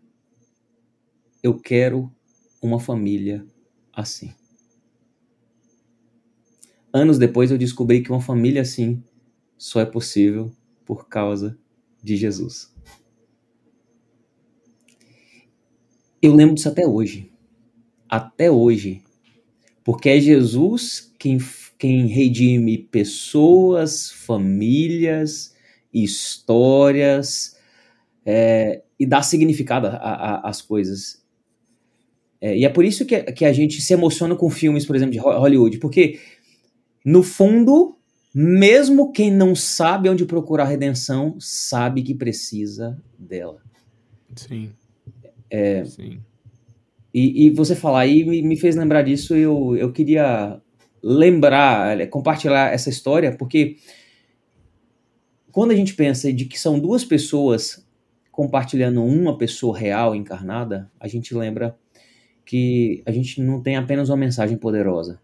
eu quero uma família assim. Anos depois eu descobri que uma família assim só é possível por causa de Jesus. Eu lembro disso até hoje. Até hoje. Porque é Jesus quem, quem redime pessoas, famílias, histórias é, e dá significado às coisas. É, e é por isso que, que a gente se emociona com filmes, por exemplo, de Hollywood, porque no fundo mesmo quem não sabe onde procurar redenção, sabe que precisa dela. Sim. É, Sim. E, e você falar aí me, fez lembrar disso. Eu, eu queria lembrar, é, compartilhar essa história, porque quando a gente pensa de que são duas pessoas compartilhando uma pessoa real encarnada, a gente lembra que a gente não tem apenas uma mensagem poderosa,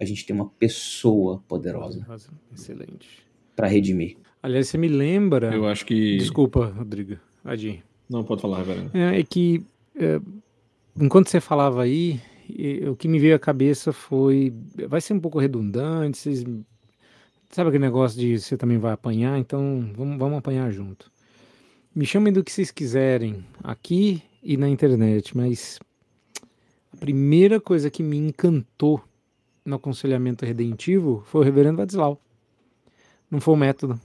a gente tem uma pessoa poderosa. Excelente. Para redimir. Aliás, você me lembra. Eu acho que. Desculpa, Rodrigo. Adi. Não, pode falar, velho. É, é que. É, enquanto você falava aí, o que me veio à cabeça foi. Vai ser um pouco redundante, vocês. Sabe aquele negócio de você também vai apanhar? Então vamos, vamos apanhar junto. Me chamem do que vocês quiserem, aqui e na internet, mas a primeira coisa que me encantou no aconselhamento redentivo foi o reverendo Vadislau. Não foi o método.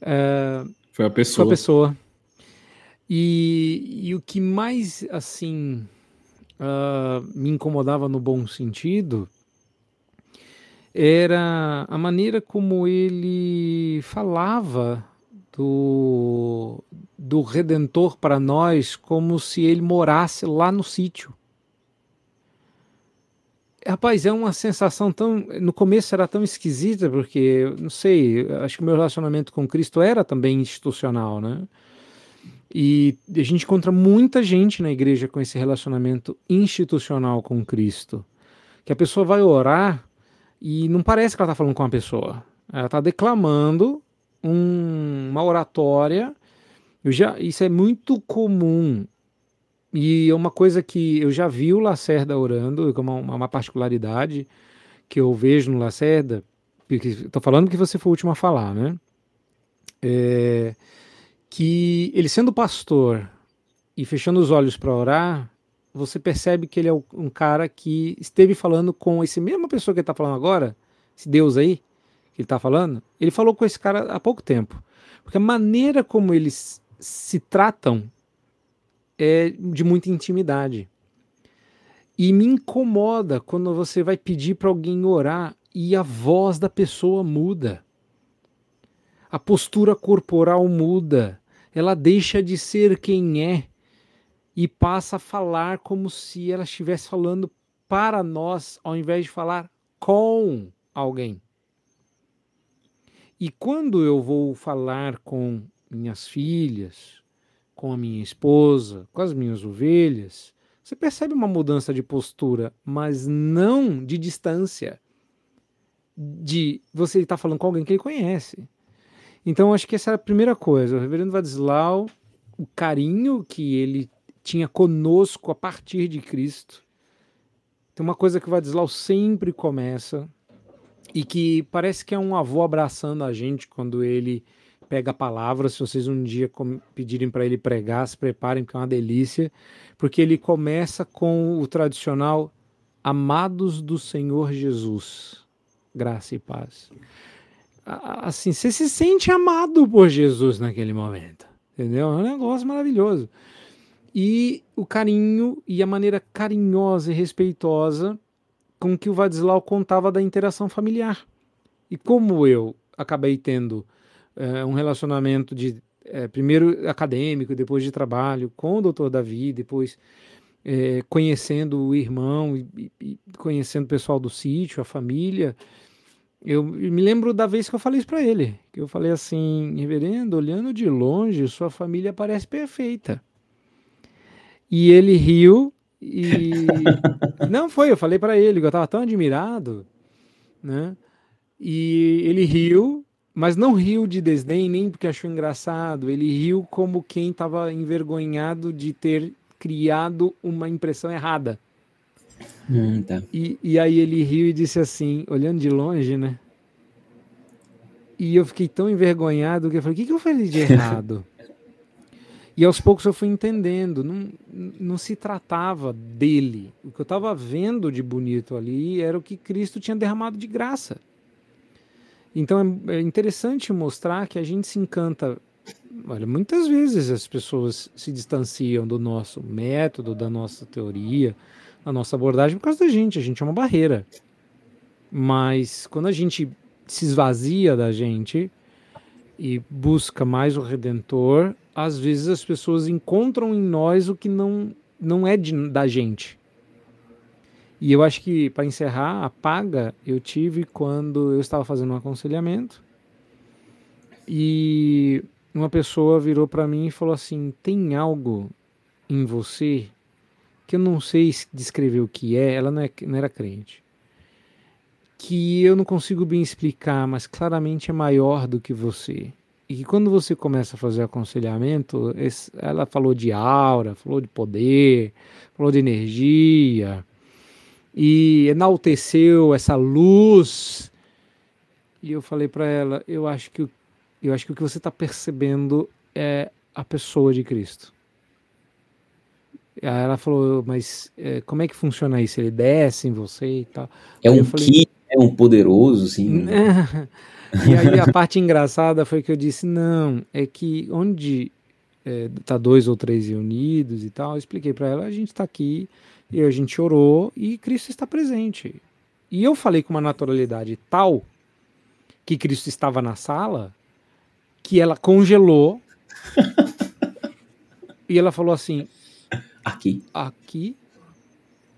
É, foi a pessoa. Foi a pessoa. E, e o que mais, assim, uh, me incomodava no bom sentido era a maneira como ele falava do, do Redentor para nós como se ele morasse lá no sítio. Rapaz, é uma sensação tão. No começo era tão esquisita, porque, não sei, acho que o meu relacionamento com Cristo era também institucional, né? E a gente encontra muita gente na igreja com esse relacionamento institucional com Cristo. Que a pessoa vai orar e não parece que ela está falando com uma pessoa. Ela está declamando um, uma oratória. Eu já, isso é muito comum E uma coisa que eu já vi o Lacerda orando, como uma, uma particularidade que eu vejo no Lacerda, estou falando que você foi o último a falar, né? É, que ele sendo pastor e fechando os olhos para orar, você percebe que ele é um cara que esteve falando com esse mesma pessoa que ele está falando agora, esse Deus aí que ele está falando, ele falou com esse cara há pouco tempo. Porque a maneira como eles se tratam é de muita intimidade. E me incomoda quando você vai pedir para alguém orar e a voz da pessoa muda. A postura corporal muda. Ela deixa de ser quem é e passa a falar como se ela estivesse falando para nós, ao invés de falar com alguém. E quando eu vou falar com minhas filhas, com a minha esposa, com as minhas ovelhas, você percebe uma mudança de postura, mas não de distância. De você estar falando com alguém que ele conhece. Então, acho que essa é a primeira coisa. O reverendo Vadislau, o carinho que ele tinha conosco a partir de Cristo. Tem uma coisa que o Vadislau sempre começa e que parece que é um avô abraçando a gente quando ele pega a palavra. Se vocês um dia pedirem para ele pregar, se preparem, que é uma delícia, porque ele começa com o tradicional Amados do Senhor Jesus, graça e paz. Assim, você se sente amado por Jesus naquele momento, entendeu? É um negócio maravilhoso e o carinho e a maneira carinhosa e respeitosa com que o Vadislau contava da interação familiar. E como eu acabei tendo é, um relacionamento de é, primeiro acadêmico, depois de trabalho com o doutor Davi, depois é, conhecendo o irmão e, e, conhecendo o pessoal do sítio, a família, eu me lembro da vez que eu falei isso para ele, que eu falei assim, reverendo, olhando de longe, sua família parece perfeita. E ele riu e não foi, eu falei para ele eu estava tão admirado, né? E ele riu, mas não riu de desdém nem porque achou engraçado, ele riu como quem estava envergonhado de ter criado uma impressão errada. Hum, tá. e, e aí ele riu e disse assim, olhando de longe, né? E eu fiquei tão envergonhado que eu falei: o que, que eu falei de errado? E aos poucos eu fui entendendo, não, não se tratava dele. O que eu estava vendo de bonito ali era o que Cristo tinha derramado de graça. Então é, é interessante mostrar que a gente se encanta. Olha, muitas vezes as pessoas se distanciam do nosso método, da nossa teoria, da nossa abordagem por causa da gente. A gente é uma barreira. Mas quando a gente se esvazia da gente e busca mais o Redentor, às vezes as pessoas encontram em nós o que não, não é de, da gente. E eu acho que, para encerrar, a paga eu tive quando eu estava fazendo um aconselhamento. E uma pessoa virou para mim e falou assim: tem algo em você que eu não sei descrever o que é, ela não, é, não era crente, que eu não consigo bem explicar, mas claramente é maior do que você. E que quando você começa a fazer aconselhamento, ela falou de aura, falou de poder, falou de energia, e enalteceu essa luz. E eu falei para ela, eu acho que eu acho que o que você está percebendo é a pessoa de Cristo. Aí ela falou, mas é, como é que funciona isso? Ele desce em você e tal. É um falei, que é um poderoso, sim. Né? E aí a parte engraçada foi que eu disse, não, é que onde é, tá dois ou três reunidos e tal, eu expliquei para ela, a gente está aqui e a gente orou e Cristo está presente. E eu falei com uma naturalidade tal que Cristo estava na sala que ela congelou e ela falou assim: Aqui. Aqui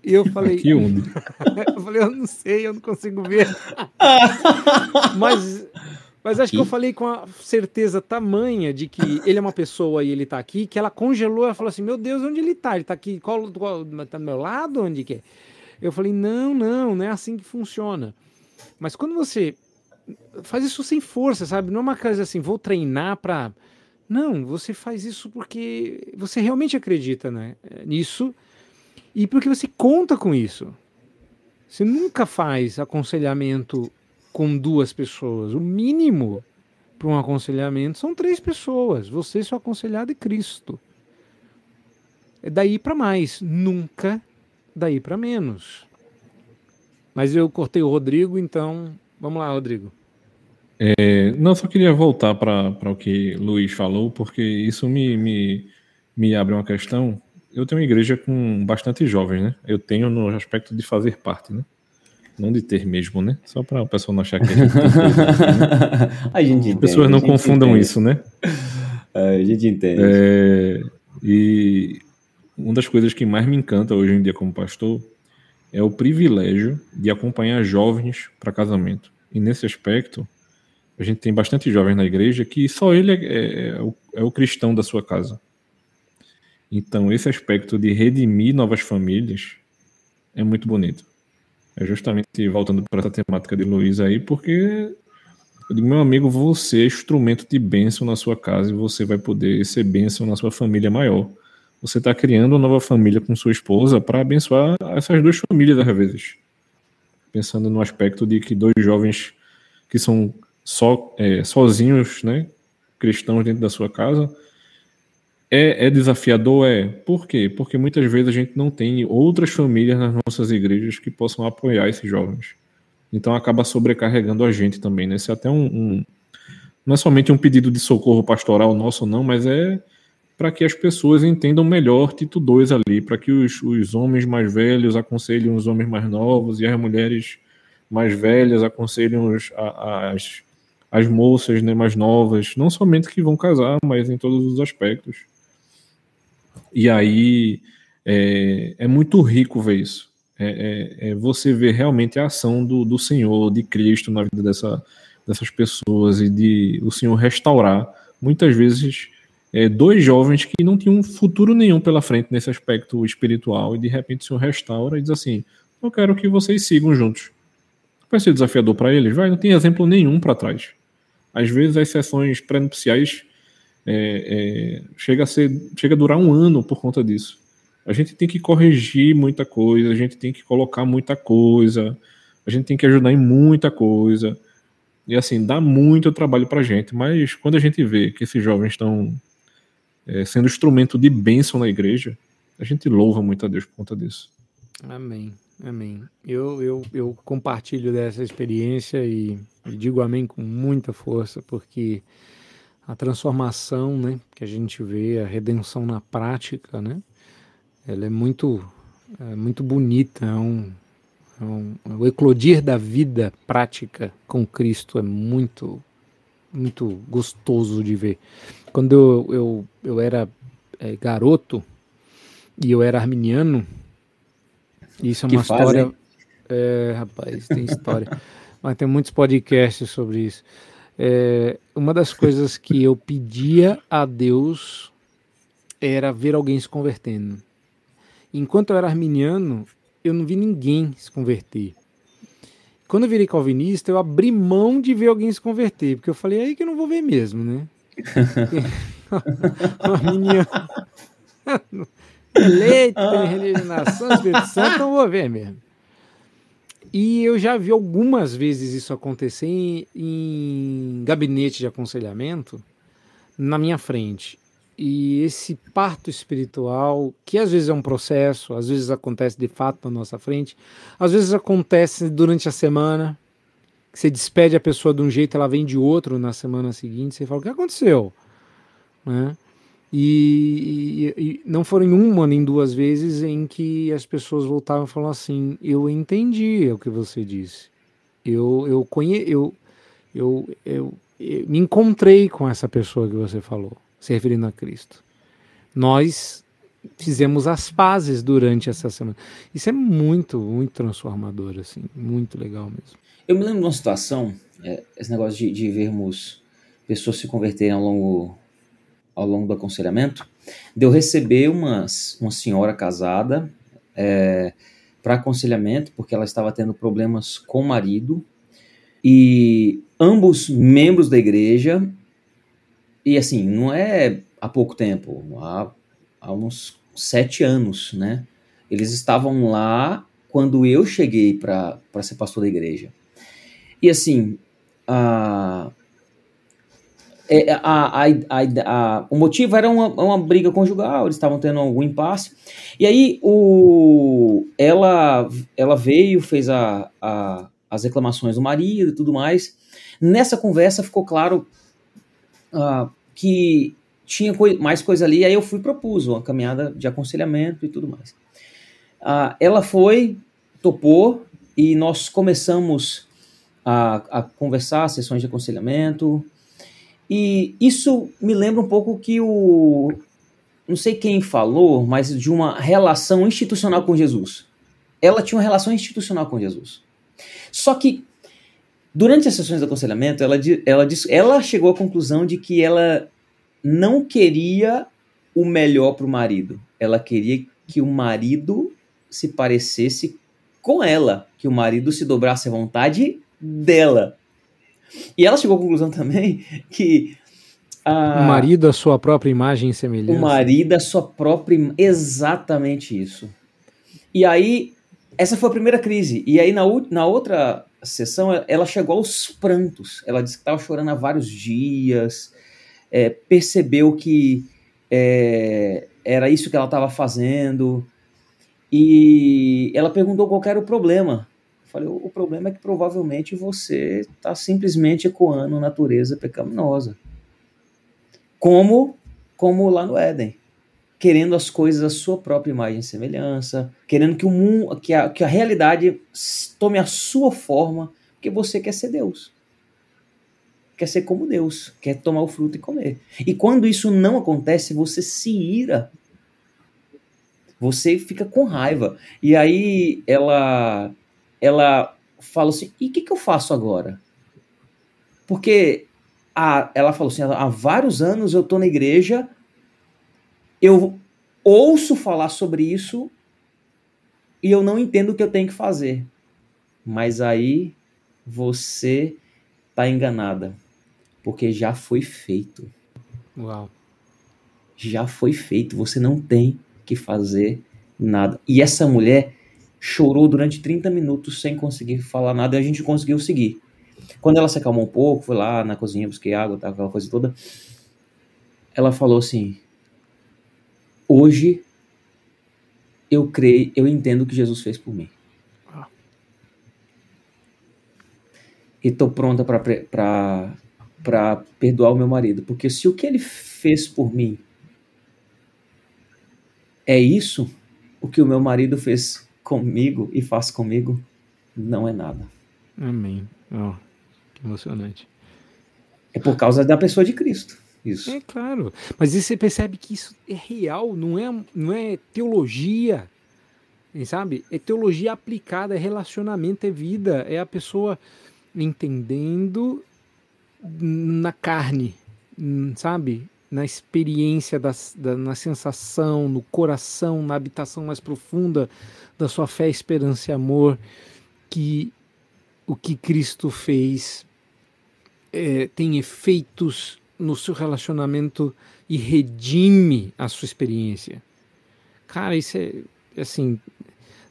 e eu falei. Que onde? eu falei, eu não sei, eu não consigo ver. mas, mas acho que eu falei com a certeza tamanha de que ele é uma pessoa e ele tá aqui, que ela congelou, ela falou assim: Meu Deus, onde ele tá? Ele tá aqui, qual, qual, tá do meu lado? Onde que é? Eu falei: Não, não, não é assim que funciona. Mas quando você faz isso sem força, sabe? Não é uma coisa assim, vou treinar para Não, você faz isso porque você realmente acredita né, nisso e porque você conta com isso. Você nunca faz aconselhamento com duas pessoas. O mínimo para um aconselhamento são três pessoas: você, seu aconselhado e Cristo. É daí para mais, nunca daí para menos. Mas eu cortei o Rodrigo, então vamos lá, Rodrigo. É, não, só queria voltar para o que Luiz falou, porque isso me, me, me abre uma questão. Eu tenho uma igreja com bastante jovens, né? Eu tenho no aspecto de fazer parte, né? Não de ter mesmo, né? Só para o pessoal não achar que a gente né? a gente As pessoas não confundam entende. isso, né? A gente entende. É, e uma das coisas que mais me encanta hoje em dia como pastor é o privilégio de acompanhar jovens para casamento. E nesse aspecto, a gente tem bastante jovens na igreja que só ele é, é, é, o, é o cristão da sua casa. Então, esse aspecto de redimir novas famílias é muito bonito. É justamente voltando para essa temática de Luiz aí, porque meu amigo, você é instrumento de bênção na sua casa e você vai poder ser bênção na sua família maior. Você está criando uma nova família com sua esposa para abençoar essas duas famílias às vezes. Pensando no aspecto de que dois jovens que são só é, sozinhos, né, cristãos dentro da sua casa, é, é, desafiador? É. Por quê? Porque muitas vezes a gente não tem outras famílias nas nossas igrejas que possam apoiar esses jovens. Então acaba sobrecarregando a gente também, né? Isso é até um, um não é somente um pedido de socorro pastoral nosso, não, mas é para que as pessoas entendam melhor Tito 2 ali, para que os, os homens mais velhos aconselhem os homens mais novos e as mulheres mais velhas aconselhem os, as, as moças né, mais novas, não somente que vão casar, mas em todos os aspectos. E aí é, é muito rico ver isso. É, é, é, você ver realmente a ação do, do Senhor, de Cristo na vida dessa, dessas pessoas e de o Senhor restaurar muitas vezes é, dois jovens que não tinham futuro nenhum pela frente nesse aspecto espiritual e de repente o Senhor restaura e diz assim: Eu quero que vocês sigam juntos. Vai ser desafiador para eles? Vai, não tem exemplo nenhum para trás. Às vezes as sessões pré-nupciais é, é, chega, a ser, chega a durar um ano por conta disso. A gente tem que corrigir muita coisa, a gente tem que colocar muita coisa, a gente tem que ajudar em muita coisa. E assim, dá muito trabalho para a gente, mas quando a gente vê que esses jovens estão é, sendo instrumento de bênção na igreja, a gente louva muito a Deus por conta disso. Amém, amém. Eu, eu, eu compartilho dessa experiência e, e digo amém com muita força, porque a transformação, né, que a gente vê, a redenção na prática, né, ela é muito, é muito bonita, é um, é um, o eclodir da vida prática com Cristo é muito, muito gostoso de ver. Quando eu, eu, eu era é, garoto e eu era arminiano, isso é uma história. É, rapaz, tem história. Mas tem muitos podcasts sobre isso. É, uma das coisas que eu pedia a Deus era ver alguém se convertendo. Enquanto eu era arminiano, eu não vi ninguém se converter. Quando eu virei calvinista, eu abri mão de ver alguém se converter, porque eu falei, é aí que eu não vou ver mesmo, né? arminiano. Eleito, regeneração, Espírito Santo, não vou ver mesmo. E eu já vi algumas vezes isso acontecer em, em gabinete de aconselhamento na minha frente. E esse parto espiritual, que às vezes é um processo, às vezes acontece de fato na nossa frente, às vezes acontece durante a semana, que você despede a pessoa de um jeito, ela vem de outro na semana seguinte, você fala: o que aconteceu? Né? E, e, e, não foram uma nem duas vezes em que as pessoas voltavam e falavam assim: Eu entendi o que você disse. Eu, eu, conhe, eu, eu, eu, eu me encontrei com essa pessoa que você falou, se referindo a Cristo. Nós fizemos as pazes durante essa semana. Isso é muito, muito transformador, assim, muito legal mesmo. Eu me lembro de uma situação, é, esse negócio de, de vermos pessoas se converterem ao longo ao longo do aconselhamento, de eu receber uma, uma senhora casada é, para aconselhamento, porque ela estava tendo problemas com o marido, e ambos membros da igreja, e assim, não é há pouco tempo, há, há uns sete anos, né? Eles estavam lá quando eu cheguei para ser pastor da igreja. E assim, a, é, a, a, a, o motivo era uma, uma briga conjugal, eles estavam tendo algum impasse. E aí o, ela, ela veio, fez a, as reclamações do marido e tudo mais. Nessa conversa ficou claro uh, que tinha coi mais coisa ali, aí eu fui propus uma caminhada de aconselhamento e tudo mais. Uh, ela foi, topou, e nós começamos a, a conversar, sessões de aconselhamento, e isso me lembra um pouco que o. Não sei quem falou, mas de uma relação institucional com Jesus. Ela tinha uma relação institucional com Jesus. Só que, durante as sessões de aconselhamento, ela, ela, ela chegou à conclusão de que ela não queria o melhor para o marido. Ela queria que o marido se parecesse com ela, que o marido se dobrasse à vontade dela. E ela chegou à conclusão também que. A, o marido, a sua própria imagem e semelhança. O marido, a sua própria. Exatamente isso. E aí, essa foi a primeira crise. E aí, na, na outra sessão, ela chegou aos prantos. Ela disse que estava chorando há vários dias, é, percebeu que é, era isso que ela estava fazendo. E ela perguntou qual era o problema. Falei, o problema é que provavelmente você está simplesmente ecoando natureza pecaminosa. Como, como lá no Éden. Querendo as coisas à sua própria imagem e semelhança, querendo que o mundo, que a, que a realidade tome a sua forma, porque você quer ser Deus. Quer ser como Deus, quer tomar o fruto e comer. E quando isso não acontece, você se ira. Você fica com raiva. E aí ela ela fala assim: e o que, que eu faço agora? Porque a, ela falou assim: há vários anos eu estou na igreja, eu ouço falar sobre isso e eu não entendo o que eu tenho que fazer. Mas aí você está enganada, porque já foi feito. Uau. Já foi feito, você não tem que fazer nada. E essa mulher chorou durante 30 minutos sem conseguir falar nada e a gente conseguiu seguir. Quando ela se acalmou um pouco, foi lá na cozinha, busquei água, tá, aquela coisa toda. Ela falou assim: Hoje eu creio, eu entendo o que Jesus fez por mim. Ah. E tô pronta para perdoar o meu marido, porque se o que ele fez por mim é isso, o que o meu marido fez comigo e faz comigo não é nada. Amém. Oh, que emocionante. É por causa da pessoa de Cristo. Isso. É claro. Mas você percebe que isso é real, não é, não é teologia. Sabe? É teologia aplicada, é relacionamento, é vida. É a pessoa entendendo na carne, sabe? Na experiência, das, da, na sensação, no coração, na habitação mais profunda da sua fé, esperança e amor, que o que Cristo fez é, tem efeitos no seu relacionamento e redime a sua experiência. Cara, isso é assim,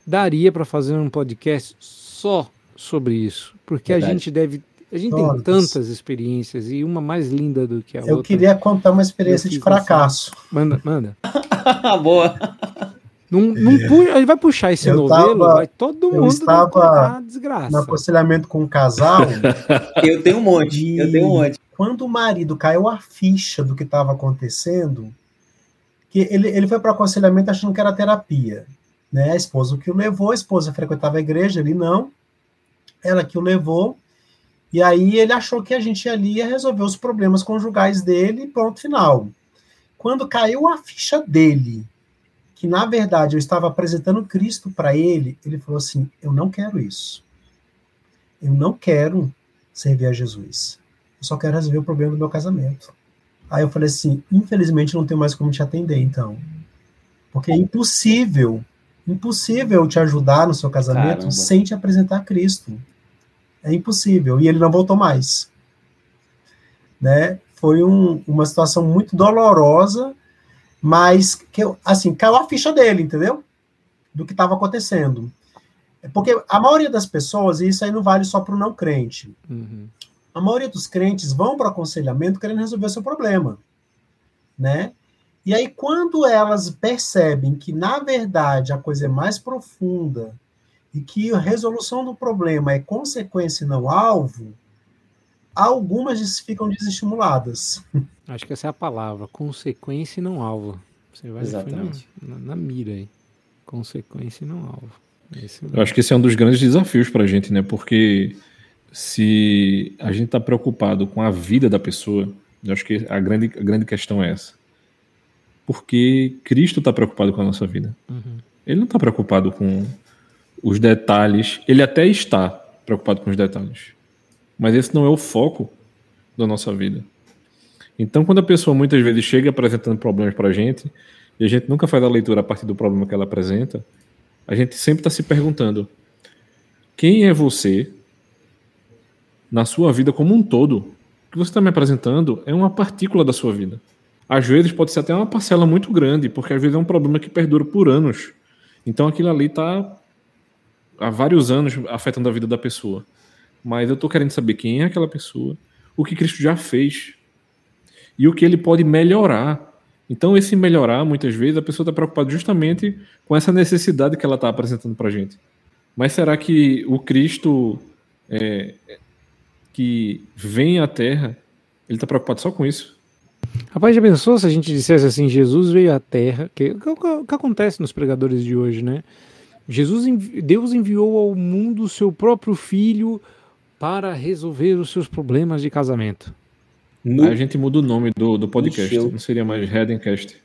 daria para fazer um podcast só sobre isso, porque Verdade. a gente deve a gente Todas. tem tantas experiências e uma mais linda do que a Eu outra. Eu queria contar uma experiência de fracasso. Assim. Manda, manda. Boa. Não, não puxa, ele vai puxar esse eu novelo, tava, vai todo mundo estava desgraça. No aconselhamento com um casal. eu tenho um monte, eu tenho um monte. Quando o marido caiu a ficha do que estava acontecendo, que ele, ele foi para o aconselhamento achando que era terapia. Né? A esposa que o levou, a esposa frequentava a igreja, ele não. Ela que o levou. E aí ele achou que a gente ali ia resolver os problemas conjugais dele pronto, final. Quando caiu a ficha dele que na verdade eu estava apresentando Cristo para ele, ele falou assim: Eu não quero isso. Eu não quero servir a Jesus. Eu só quero resolver o problema do meu casamento. Aí eu falei assim: Infelizmente não tenho mais como te atender, então. Porque é impossível, impossível te ajudar no seu casamento Caramba. sem te apresentar Cristo. É impossível. E ele não voltou mais. Né? foi um, uma situação muito dolorosa, mas que, assim, caiu a ficha dele, entendeu? Do que estava acontecendo. Porque a maioria das pessoas, e isso aí não vale só para o não crente, uhum. a maioria dos crentes vão para o aconselhamento querendo resolver o seu problema, né? E aí, quando elas percebem que, na verdade, a coisa é mais profunda e que a resolução do problema é consequência e não alvo, algumas ficam desestimuladas. Acho que essa é a palavra, consequência e não alvo. Você vai Exatamente. Na, na, na, mira aí. Consequência e não alvo. Esse é Eu acho que esse é um dos grandes desafios para a gente, né? Porque se a gente está preocupado com a vida da pessoa, eu acho que a grande, a grande questão é essa porque Cristo está preocupado com a nossa vida. Uhum. Ele não está preocupado com os detalhes. Ele até está preocupado com os detalhes, mas esse não é o foco da nossa vida. Então, quando a pessoa muitas vezes chega apresentando problemas para a gente e a gente nunca faz a leitura a partir do problema que ela apresenta, a gente sempre está se perguntando: quem é você na sua vida como um todo? O que você está me apresentando é uma partícula da sua vida às vezes pode ser até uma parcela muito grande, porque às vezes é um problema que perdura por anos. Então aquilo ali está há vários anos afetando a vida da pessoa. Mas eu estou querendo saber quem é aquela pessoa, o que Cristo já fez e o que ele pode melhorar. Então, esse melhorar, muitas vezes, a pessoa está preocupada justamente com essa necessidade que ela está apresentando para a gente. Mas será que o Cristo é, que vem à Terra, ele está preocupado só com isso? Rapaz, já pensou se a gente dissesse assim, Jesus veio à Terra, que, que, que acontece nos pregadores de hoje, né? Jesus, Deus enviou ao mundo o seu próprio filho para resolver os seus problemas de casamento. No... Aí a gente muda o nome do, do podcast, não seria mais Headencast.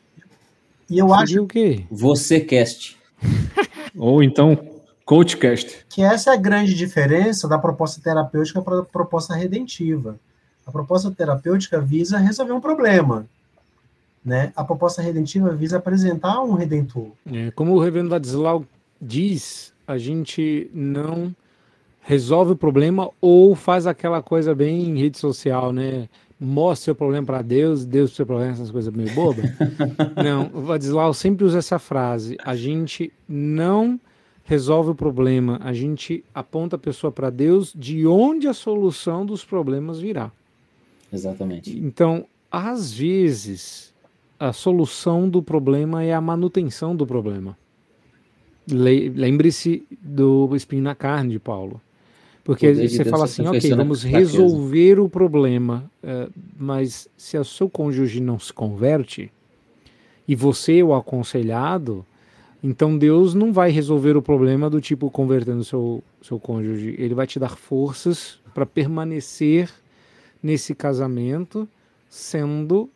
E eu seria acho o quê? Você cast. Ou então Coachcast. Que essa é a grande diferença da proposta terapêutica para a proposta redentiva. A proposta terapêutica visa resolver um problema. Né? A proposta redentiva visa apresentar um redentor. É, como o reverendo Ladislau diz, a gente não resolve o problema ou faz aquela coisa bem em rede social, né? Mostra seu problema para Deus, Deus seu problema, essas coisas meio bobas. não, o Ladislau sempre usa essa frase. A gente não resolve o problema, a gente aponta a pessoa para Deus de onde a solução dos problemas virá. Exatamente. Então, às vezes, a solução do problema é a manutenção do problema. Lembre-se do espinho na carne de Paulo. Porque você fala assim, ok, vamos resolver o problema, uh, mas se o seu cônjuge não se converte e você é o aconselhado, então Deus não vai resolver o problema do tipo convertendo seu seu cônjuge. Ele vai te dar forças para permanecer nesse casamento, sendo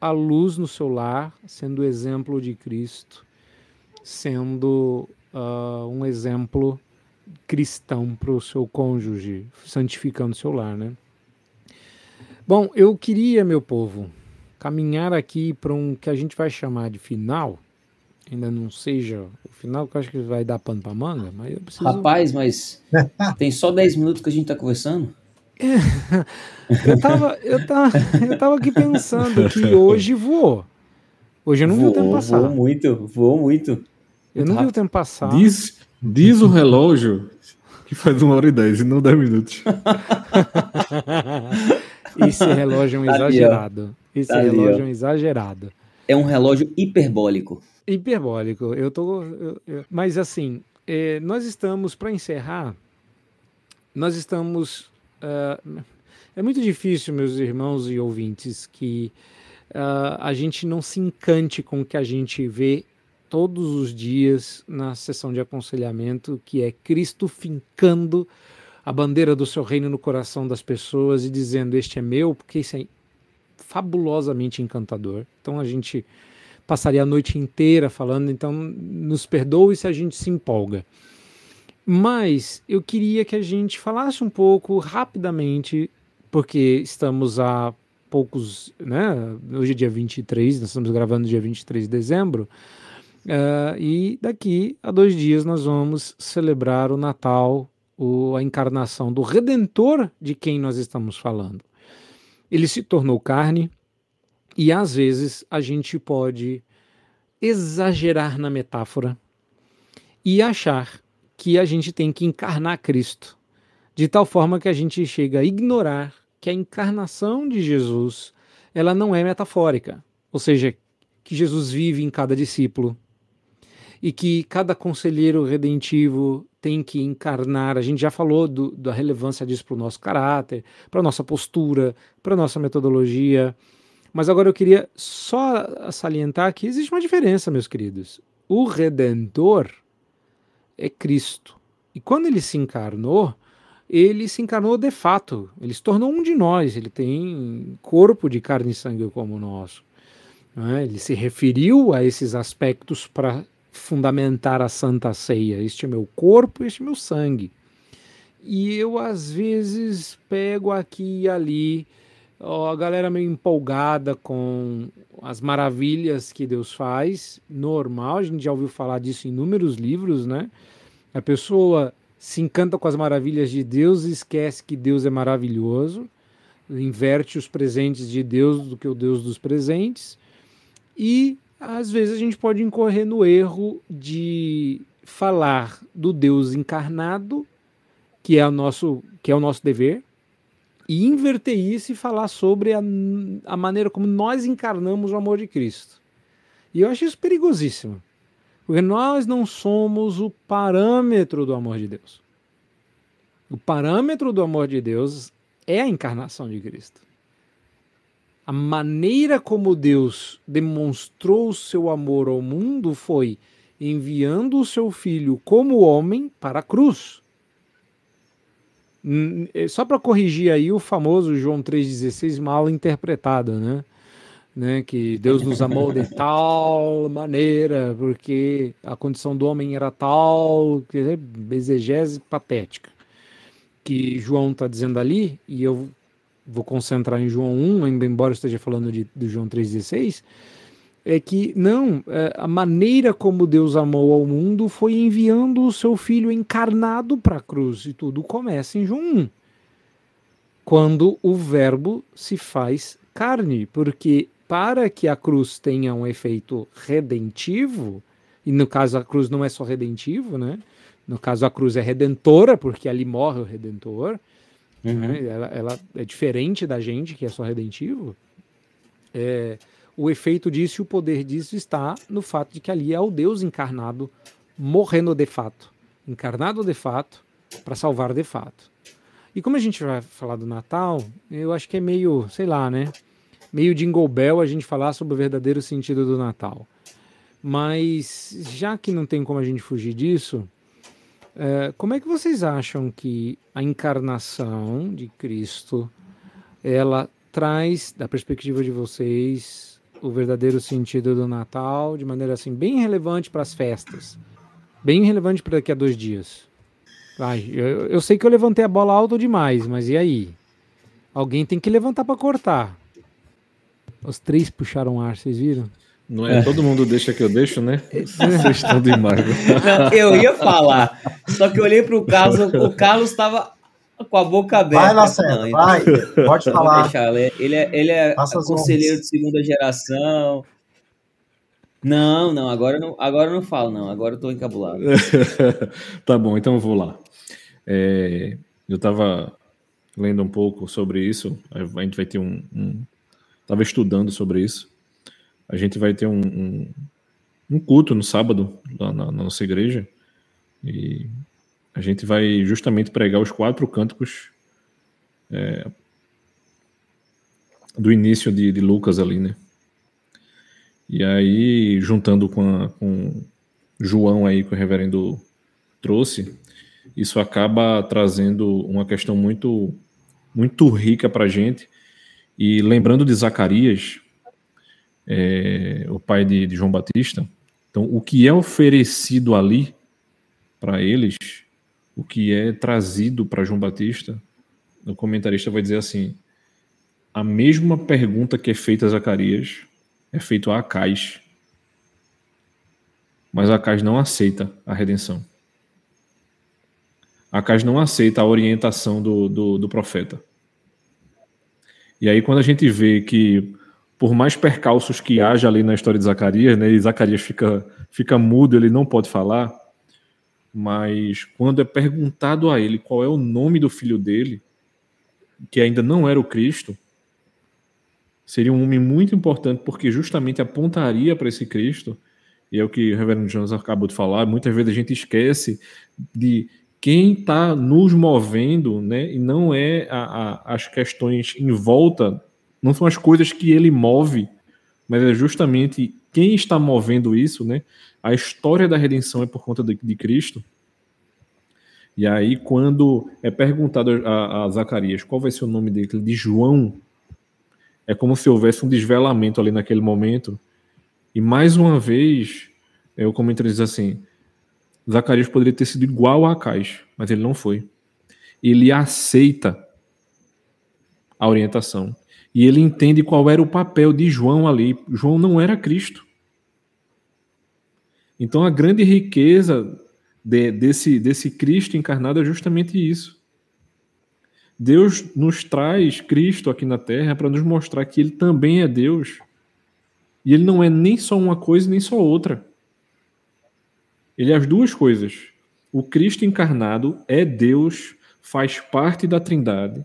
a luz no seu lar, sendo o exemplo de Cristo, sendo uh, um exemplo cristão para o seu cônjuge, santificando seu lar, né? Bom, eu queria, meu povo, caminhar aqui para um que a gente vai chamar de final. Ainda não seja o final, que eu acho que vai dar pano para manga, mas eu preciso. Rapaz, mas tem só 10 minutos que a gente está conversando? eu, tava, eu, tava, eu tava aqui pensando que hoje voou. Hoje eu não voou, vi o tempo passar. Voou muito, voou muito. Eu não vi o tempo passar. Diz, diz o relógio que faz uma hora e dez e não dez minutos. Esse relógio é um tá exagerado. Esse tá relógio é um exagerado. É um relógio hiperbólico. Hiperbólico. Eu tô. Eu, eu, mas assim, é, nós estamos, para encerrar, nós estamos uh, é muito difícil, meus irmãos e ouvintes, que uh, a gente não se encante com o que a gente vê todos os dias na sessão de aconselhamento, que é Cristo fincando a bandeira do seu reino no coração das pessoas e dizendo: Este é meu, porque isso é fabulosamente encantador. Então a gente passaria a noite inteira falando, então nos perdoe se a gente se empolga. Mas eu queria que a gente falasse um pouco rapidamente, porque estamos a poucos, né? Hoje é dia 23, nós estamos gravando dia 23 de dezembro. Uh, e daqui a dois dias nós vamos celebrar o Natal, o, a encarnação do Redentor de quem nós estamos falando. ele se tornou carne e às vezes a gente pode exagerar na metáfora e achar que a gente tem que encarnar Cristo, de tal forma que a gente chega a ignorar que a encarnação de Jesus, ela não é metafórica, ou seja, que Jesus vive em cada discípulo e que cada conselheiro redentivo tem que encarnar. A gente já falou do, da relevância disso para o nosso caráter, para a nossa postura, para a nossa metodologia. Mas agora eu queria só salientar que existe uma diferença, meus queridos. O Redentor é Cristo. E quando ele se encarnou, ele se encarnou de fato. Ele se tornou um de nós. Ele tem corpo de carne e sangue como o nosso. É? Ele se referiu a esses aspectos para fundamentar a Santa Ceia. Este é meu corpo, este é meu sangue. E eu, às vezes, pego aqui e ali ó, a galera meio empolgada com as maravilhas que Deus faz. Normal, a gente já ouviu falar disso em inúmeros livros, né? A pessoa se encanta com as maravilhas de Deus e esquece que Deus é maravilhoso, inverte os presentes de Deus do que o Deus dos presentes. E às vezes a gente pode incorrer no erro de falar do Deus encarnado, que é o nosso, que é o nosso dever, e inverter isso e falar sobre a, a maneira como nós encarnamos o amor de Cristo. E eu acho isso perigosíssimo, porque nós não somos o parâmetro do amor de Deus. O parâmetro do amor de Deus é a encarnação de Cristo a maneira como Deus demonstrou o seu amor ao mundo foi enviando o seu filho como homem para a cruz. É, só para corrigir aí o famoso João 3,16 mal interpretado, né? né? Que Deus nos amou de tal maneira, porque a condição do homem era tal, que exegese patética. Que João está dizendo ali, e eu vou concentrar em João 1, embora eu esteja falando de, de João 3,16, é que não, é, a maneira como Deus amou ao mundo foi enviando o seu filho encarnado para a cruz, e tudo começa em João 1, quando o Verbo se faz carne, porque para que a cruz tenha um efeito redentivo, e no caso a cruz não é só redentivo, né? No caso a cruz é redentora, porque ali morre o redentor, uhum. né? ela, ela, é diferente da gente, que é só redentivo, é, o efeito disso e o poder disso está no fato de que ali é o Deus encarnado morrendo de fato, encarnado de fato, para salvar de fato. E como a gente vai falar do Natal, eu acho que é meio, sei lá, né? Meio jingle bell a gente falar sobre o verdadeiro sentido do Natal. Mas já que não tem como a gente fugir disso, é, como é que vocês acham que a encarnação de Cristo ela traz, da perspectiva de vocês, o verdadeiro sentido do Natal de maneira assim bem relevante para as festas, bem relevante para daqui a dois dias? Eu, eu sei que eu levantei a bola alto demais, mas e aí? Alguém tem que levantar para cortar. Os três puxaram ar, vocês viram? Não é, é, todo mundo deixa que eu deixo, né? Vocês estão demais. Não, eu ia falar, só que eu olhei para o Carlos, o Carlos estava com a boca aberta. Vai, Lacerda, vai, pode falar. Deixar, ele é, ele é conselheiro de segunda geração. Não, não, agora não, agora não falo, não. Agora eu tô encabulado. tá bom, então eu vou lá. É, eu estava lendo um pouco sobre isso. A gente vai ter um, um. Tava estudando sobre isso. A gente vai ter um, um, um culto no sábado lá na, na, nossa igreja e a gente vai justamente pregar os quatro cânticos é, do início de, de, Lucas ali, né? E aí, juntando com, a, com João aí que o reverendo trouxe, isso acaba trazendo uma questão muito muito rica para a gente. E lembrando de Zacarias, é, o pai de, de João Batista. Então, o que é oferecido ali para eles, o que é trazido para João Batista, o comentarista vai dizer assim: a mesma pergunta que é feita a Zacarias é feita a Acais. Mas Acais não aceita a redenção. Acais não aceita a orientação do, do, do profeta. E aí, quando a gente vê que, por mais percalços que haja ali na história de Zacarias, né, e Zacarias fica, fica mudo, ele não pode falar, mas quando é perguntado a ele qual é o nome do filho dele, que ainda não era o Cristo, seria um homem muito importante, porque justamente apontaria para esse Cristo, e é o que o Reverendo Jones acabou de falar, muitas vezes a gente esquece de quem está nos movendo, né, e não é a, a, as questões em volta, não são as coisas que ele move, mas é justamente quem está movendo isso, né? A história da redenção é por conta de, de Cristo. E aí, quando é perguntado a, a, Zacarias qual vai ser o nome dele, de João, é como se houvesse um desvelamento ali naquele momento. E mais uma vez, é, o comentário diz assim: Zacarias poderia ter sido igual a Acais, mas ele não foi. Ele aceita a orientação. E ele entende qual era o papel de João ali. João não era Cristo. Então a grande riqueza de, desse, desse Cristo encarnado é justamente isso. Deus nos traz Cristo aqui na Terra para nos mostrar que Ele também é Deus. E Ele não é nem só uma coisa nem só outra. Ele é as duas coisas. O Cristo encarnado é Deus, faz parte da Trindade.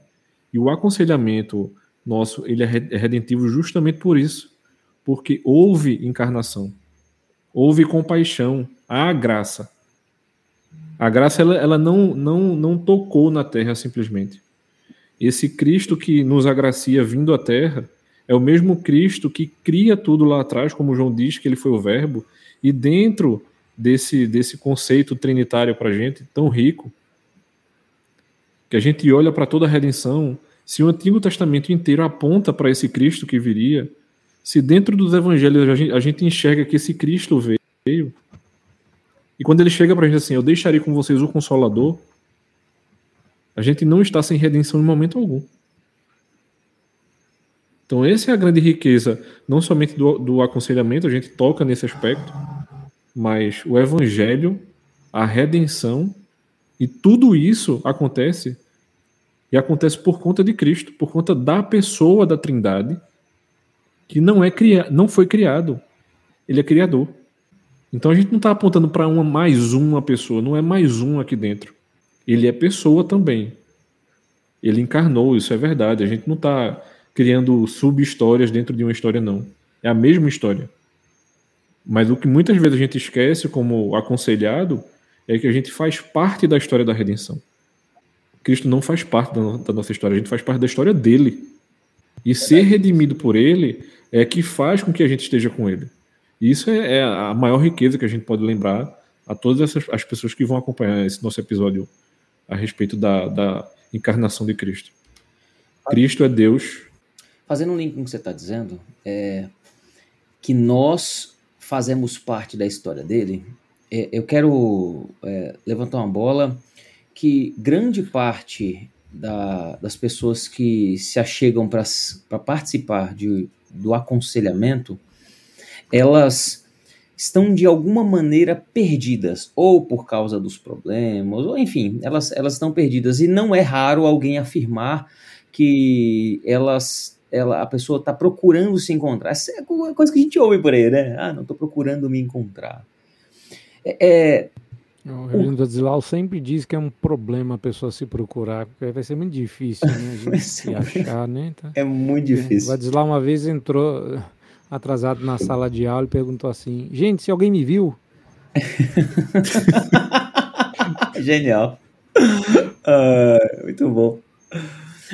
E o aconselhamento nosso, ele é, é redentivo justamente por isso. Porque houve encarnação. Houve compaixão, há graça. A graça ela, ela não, não, não tocou na terra simplesmente. Esse Cristo que nos agracia vindo à terra é o mesmo Cristo que cria tudo lá atrás, como João diz que ele foi o Verbo, e dentro desse, desse conceito trinitário para a gente, tão rico, que a gente olha para toda a redenção, se o Antigo Testamento inteiro aponta para esse Cristo que viria, se dentro dos evangelhos a gente, a gente enxerga que esse Cristo veio, e quando ele chega para a gente assim, eu deixarei com vocês o Consolador, a gente não está sem redenção em momento algum. Então, essa é a grande riqueza, não somente do, do aconselhamento, a gente toca nesse aspecto, mas o evangelho, a redenção e tudo isso acontece e acontece por conta de Cristo, por conta da pessoa da Trindade, que não é cria, não foi criado. Ele é criador. Então a gente não está apontando para uma mais uma pessoa, não é mais um aqui dentro. Ele é pessoa também. Ele encarnou, isso é verdade. A gente não está criando sub-histórias dentro de uma história, não. É a mesma história. Mas o que muitas vezes a gente esquece como aconselhado é que a gente faz parte da história da redenção. Cristo não faz parte da nossa história, a gente faz parte da história dele. E ser redimido por ele é que faz com que a gente esteja com ele. E isso é, é a maior riqueza que a gente pode lembrar a todas essas, as pessoas que vão acompanhar esse nosso episódio a respeito da, da encarnação de Cristo. Cristo é Deus. Fazendo um link com o que você está dizendo, é que nós fazemos parte da história dele, é, eu quero é, levantar uma bola que grande parte da, das pessoas que se achegam para participar de, do aconselhamento, elas estão de alguma maneira perdidas, ou por causa dos problemas, ou enfim, elas, elas estão perdidas. E não é raro alguém afirmar que elas ela, a pessoa está procurando se encontrar. Essa é coisa que a gente ouve por aí, né? Ah, não estou procurando me encontrar. É, é o Zilal sempre diz que é um problema a pessoa se procurar, porque vai ser muito difícil, né? A gente se achar, né? Tá. É muito difícil. O Adislau uma vez entrou atrasado na sala de aula e perguntou assim: Gente, se alguém me viu? Genial. Uh, muito bom.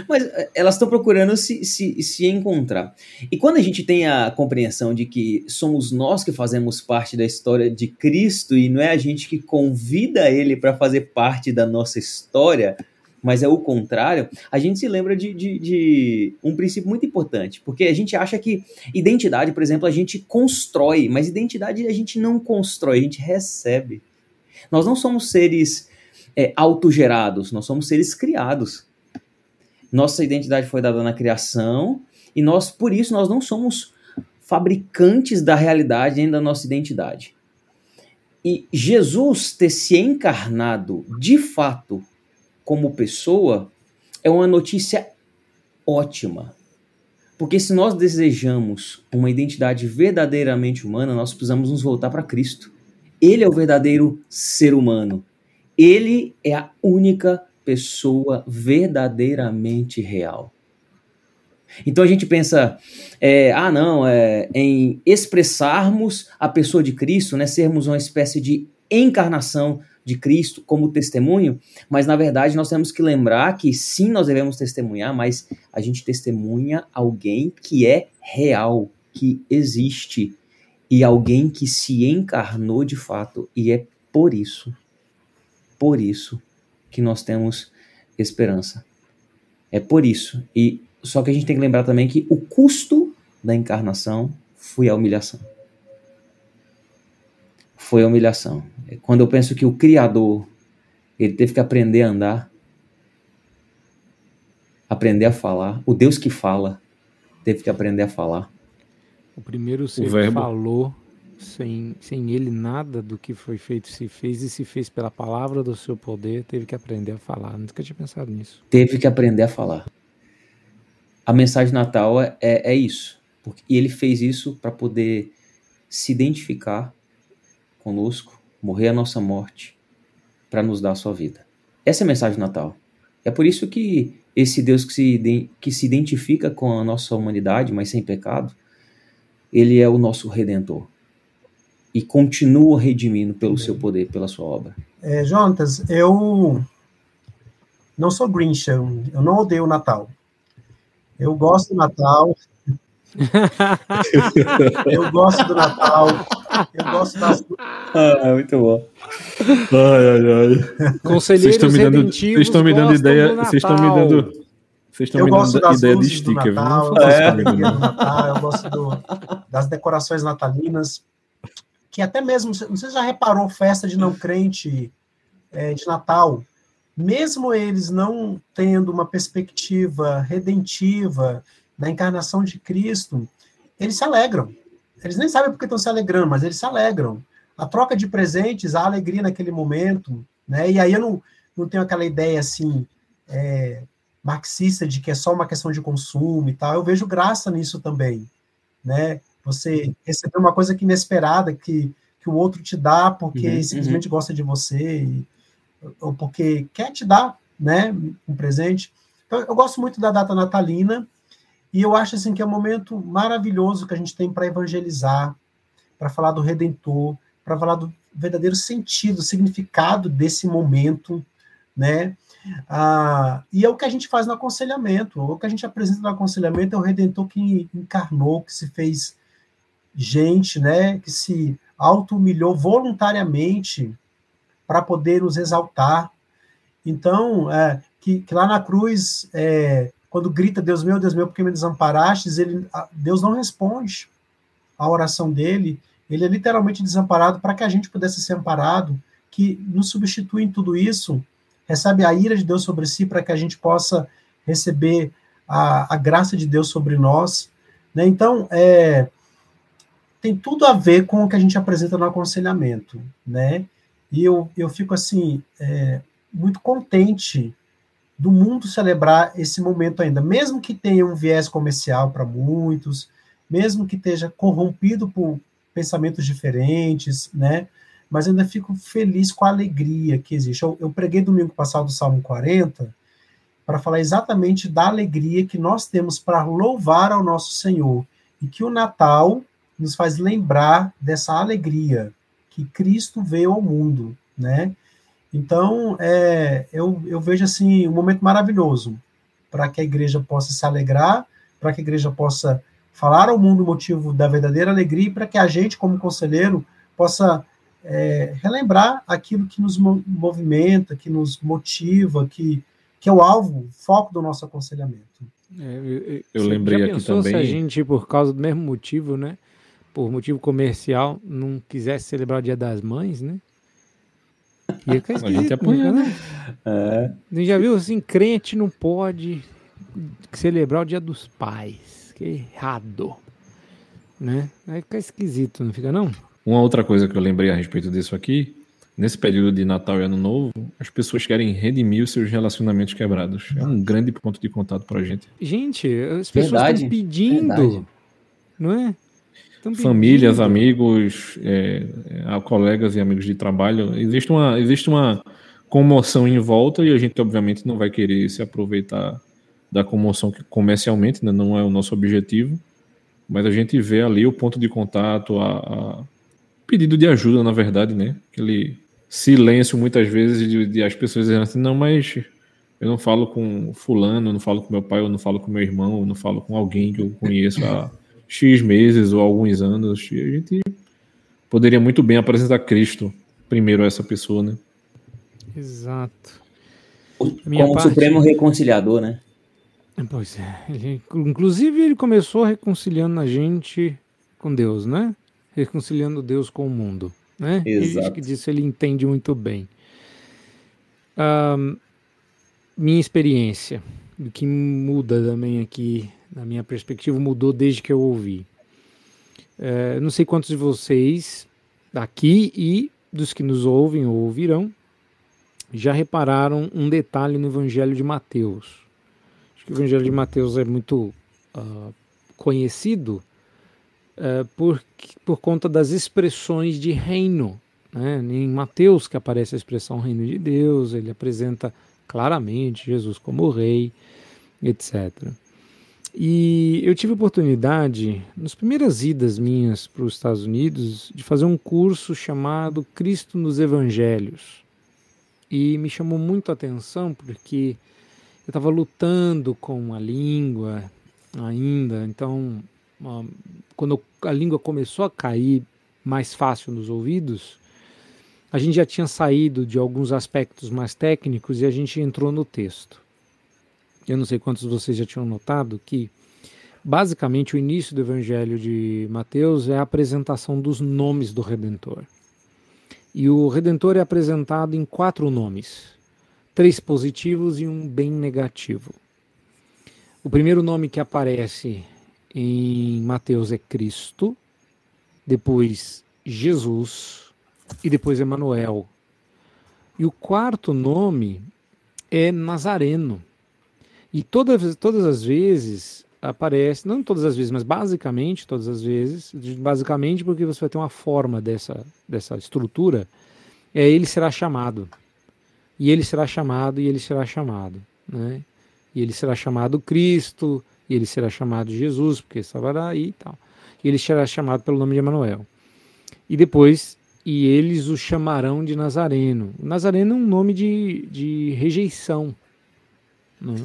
Mas eh, elas estão procurando se, se, se encontrar. E quando a gente tem a compreensão de que somos nós que fazemos parte da história de Cristo e não é a gente que convida ele para fazer parte da nossa história, mas é o contrário, a gente se lembra de, de, de, um princípio muito importante, porque a gente acha que identidade, por exemplo, a gente constrói, mas identidade a gente não constrói, a gente recebe. Nós não somos seres é, autogerados, nós somos seres criados. Nossa identidade foi dada na criação e nós, por isso, nós não somos fabricantes da realidade nem da nossa identidade. E Jesus ter se encarnado de fato como pessoa é uma notícia ótima. Porque se nós desejamos uma identidade verdadeiramente humana, nós precisamos nos voltar para Cristo. Ele é o verdadeiro ser humano. Ele é a única pessoa verdadeiramente real. Então a gente pensa, é, ah, não, é, em expressarmos a pessoa de Cristo, né, sermos uma espécie de encarnação de Cristo como testemunho, mas na verdade nós temos que lembrar que sim, nós devemos testemunhar, mas a gente testemunha alguém que é real, que existe, e alguém que se encarnou de fato, e é por isso, por isso que nós temos esperança. É por isso. E só que a gente tem que lembrar também que o custo da encarnação foi a humilhação foi a humilhação. Quando eu penso que o Criador, ele teve que aprender a andar, aprender a falar, o Deus que fala, teve que aprender a falar. O primeiro ser o falou sem, sem ele nada do que foi feito se fez e se fez pela palavra do seu poder, teve que aprender a falar. Nunca tinha pensado nisso. Teve que aprender a falar. A mensagem Natal é, é, é isso. Porque, e ele fez isso para poder se identificar conosco, morrer a nossa morte, para nos dar a sua vida. Essa é a mensagem Natal. É por isso que esse Deus que se, que se identifica com a nossa humanidade, mas sem pecado, ele é o nosso redentor. E continua redimindo pelo seu poder, pela sua obra. É, Jonatas, eu não sou Grinch, eu não odeio o Natal. Eu gosto do Natal. eu gosto do Natal. Eu gosto das. Ah, muito bom. Ai, ai, ai. Conselheiros vocês estão me dando, vocês estão me dando ideia. Vocês estão me dando. Vocês estão me dando ideia de sticker, Natal, viu? É. Eu, do Natal, eu gosto do, das decorações natalinas. Que até mesmo, você já reparou festa de não crente é, de Natal? Mesmo eles não tendo uma perspectiva redentiva da encarnação de Cristo, eles se alegram. Eles nem sabem porque estão se alegrando, mas eles se alegram. A troca de presentes, a alegria naquele momento, né? E aí eu não, não tenho aquela ideia assim é, marxista de que é só uma questão de consumo e tal. Eu vejo graça nisso também, né? Você receber uma coisa que inesperada que, que o outro te dá porque uhum, simplesmente uhum. gosta de você e, ou porque quer te dar, né? Um presente. Então, eu gosto muito da data natalina e eu acho assim que é um momento maravilhoso que a gente tem para evangelizar, para falar do Redentor, para falar do verdadeiro sentido, significado desse momento, né? Ah, e é o que a gente faz no aconselhamento. O que a gente apresenta no aconselhamento é o Redentor que encarnou, que se fez gente, né? Que se auto-humilhou voluntariamente para poder nos exaltar. Então, é, que, que, lá na cruz é, quando grita Deus meu, Deus meu, porque me desamparastes, ele, Deus não responde à oração dele. Ele é literalmente desamparado para que a gente pudesse ser amparado, que nos substitui em tudo isso, recebe a ira de Deus sobre si para que a gente possa receber a, a graça de Deus sobre nós. Né? Então, é, tem tudo a ver com o que a gente apresenta no aconselhamento. Né? E eu, eu fico assim, é, muito contente do mundo celebrar esse momento ainda, mesmo que tenha um viés comercial para muitos, mesmo que esteja corrompido por pensamentos diferentes, né? Mas ainda fico feliz com a alegria que existe. Eu, eu preguei domingo passado o Salmo 40 para falar exatamente da alegria que nós temos para louvar ao nosso Senhor e que o Natal nos faz lembrar dessa alegria que Cristo veio ao mundo, né? Então, é, eu, eu vejo assim um momento maravilhoso para que a igreja possa se alegrar, para que a igreja possa falar ao mundo o motivo da verdadeira alegria e para que a gente, como conselheiro, possa é, relembrar aquilo que nos movimenta, que nos motiva, que, que é o alvo, o foco do nosso aconselhamento. É, eu, eu lembrei aqui também. Se a gente, por causa do mesmo motivo, né, por motivo comercial, não quisesse celebrar o Dia das Mães, né? Ia ficar esquisito, a gente apanha, né? É. Você já viu assim, crente não pode celebrar o dia dos pais. Que errado. Né? Aí fica esquisito, não fica não? Uma outra coisa que eu lembrei a respeito disso aqui nesse período de Natal e Ano Novo, as pessoas querem redimir os seus relacionamentos quebrados. É um grande ponto de contato para a gente. Gente, as pessoas estão pedindo, Verdade. não é? Famílias, amigos, é, é, colegas e amigos de trabalho. Existe uma, existe uma comoção em volta e a gente, obviamente, não vai querer se aproveitar da comoção que comercialmente né, não é o nosso objetivo, mas a gente vê ali o ponto de contato, a, a pedido de ajuda, na verdade, né? Aquele silêncio muitas vezes de, de, as pessoas dizendo assim, não, mas eu não falo com fulano, eu não falo com meu pai, eu não falo com meu irmão, eu não falo com alguém que eu conheço há X meses ou alguns anos. A gente poderia muito bem apresentar Cristo primeiro a essa pessoa, né? Exato. Como parte... Supremo Reconciliador, né? Pois é. Ele, inclusive, ele começou reconciliando a gente com Deus, né? Reconciliando Deus com o mundo. Né? Exato. que disso ele entende muito bem. Um, minha experiência, o que muda também aqui, na minha perspectiva, mudou desde que eu ouvi. É, não sei quantos de vocês daqui e dos que nos ouvem ou ouvirão já repararam um detalhe no Evangelho de Mateus. Acho que o Evangelho de Mateus é muito uh, conhecido uh, por, por conta das expressões de reino. Né? Em Mateus que aparece a expressão reino de Deus, ele apresenta claramente Jesus como rei, etc. E eu tive oportunidade, nas primeiras idas minhas para os Estados Unidos, de fazer um curso chamado Cristo nos Evangelhos. E me chamou muito a atenção porque eu estava lutando com a língua ainda, então quando a língua começou a cair mais fácil nos ouvidos, a gente já tinha saído de alguns aspectos mais técnicos e a gente entrou no texto. Eu não sei quantos vocês já tinham notado que, basicamente, o início do Evangelho de Mateus é a apresentação dos nomes do Redentor. E o Redentor é apresentado em quatro nomes: três positivos e um bem negativo. O primeiro nome que aparece em Mateus é Cristo, depois Jesus e depois Emanuel. E o quarto nome é Nazareno. E todas, todas as vezes aparece, não todas as vezes, mas basicamente todas as vezes, basicamente porque você vai ter uma forma dessa, dessa estrutura, é ele será chamado. E ele será chamado, e ele será chamado. Né? E ele será chamado Cristo, e ele será chamado Jesus, porque aí e tal. E ele será chamado pelo nome de Emanuel. E depois, e eles o chamarão de Nazareno. Nazareno é um nome de, de rejeição. Né?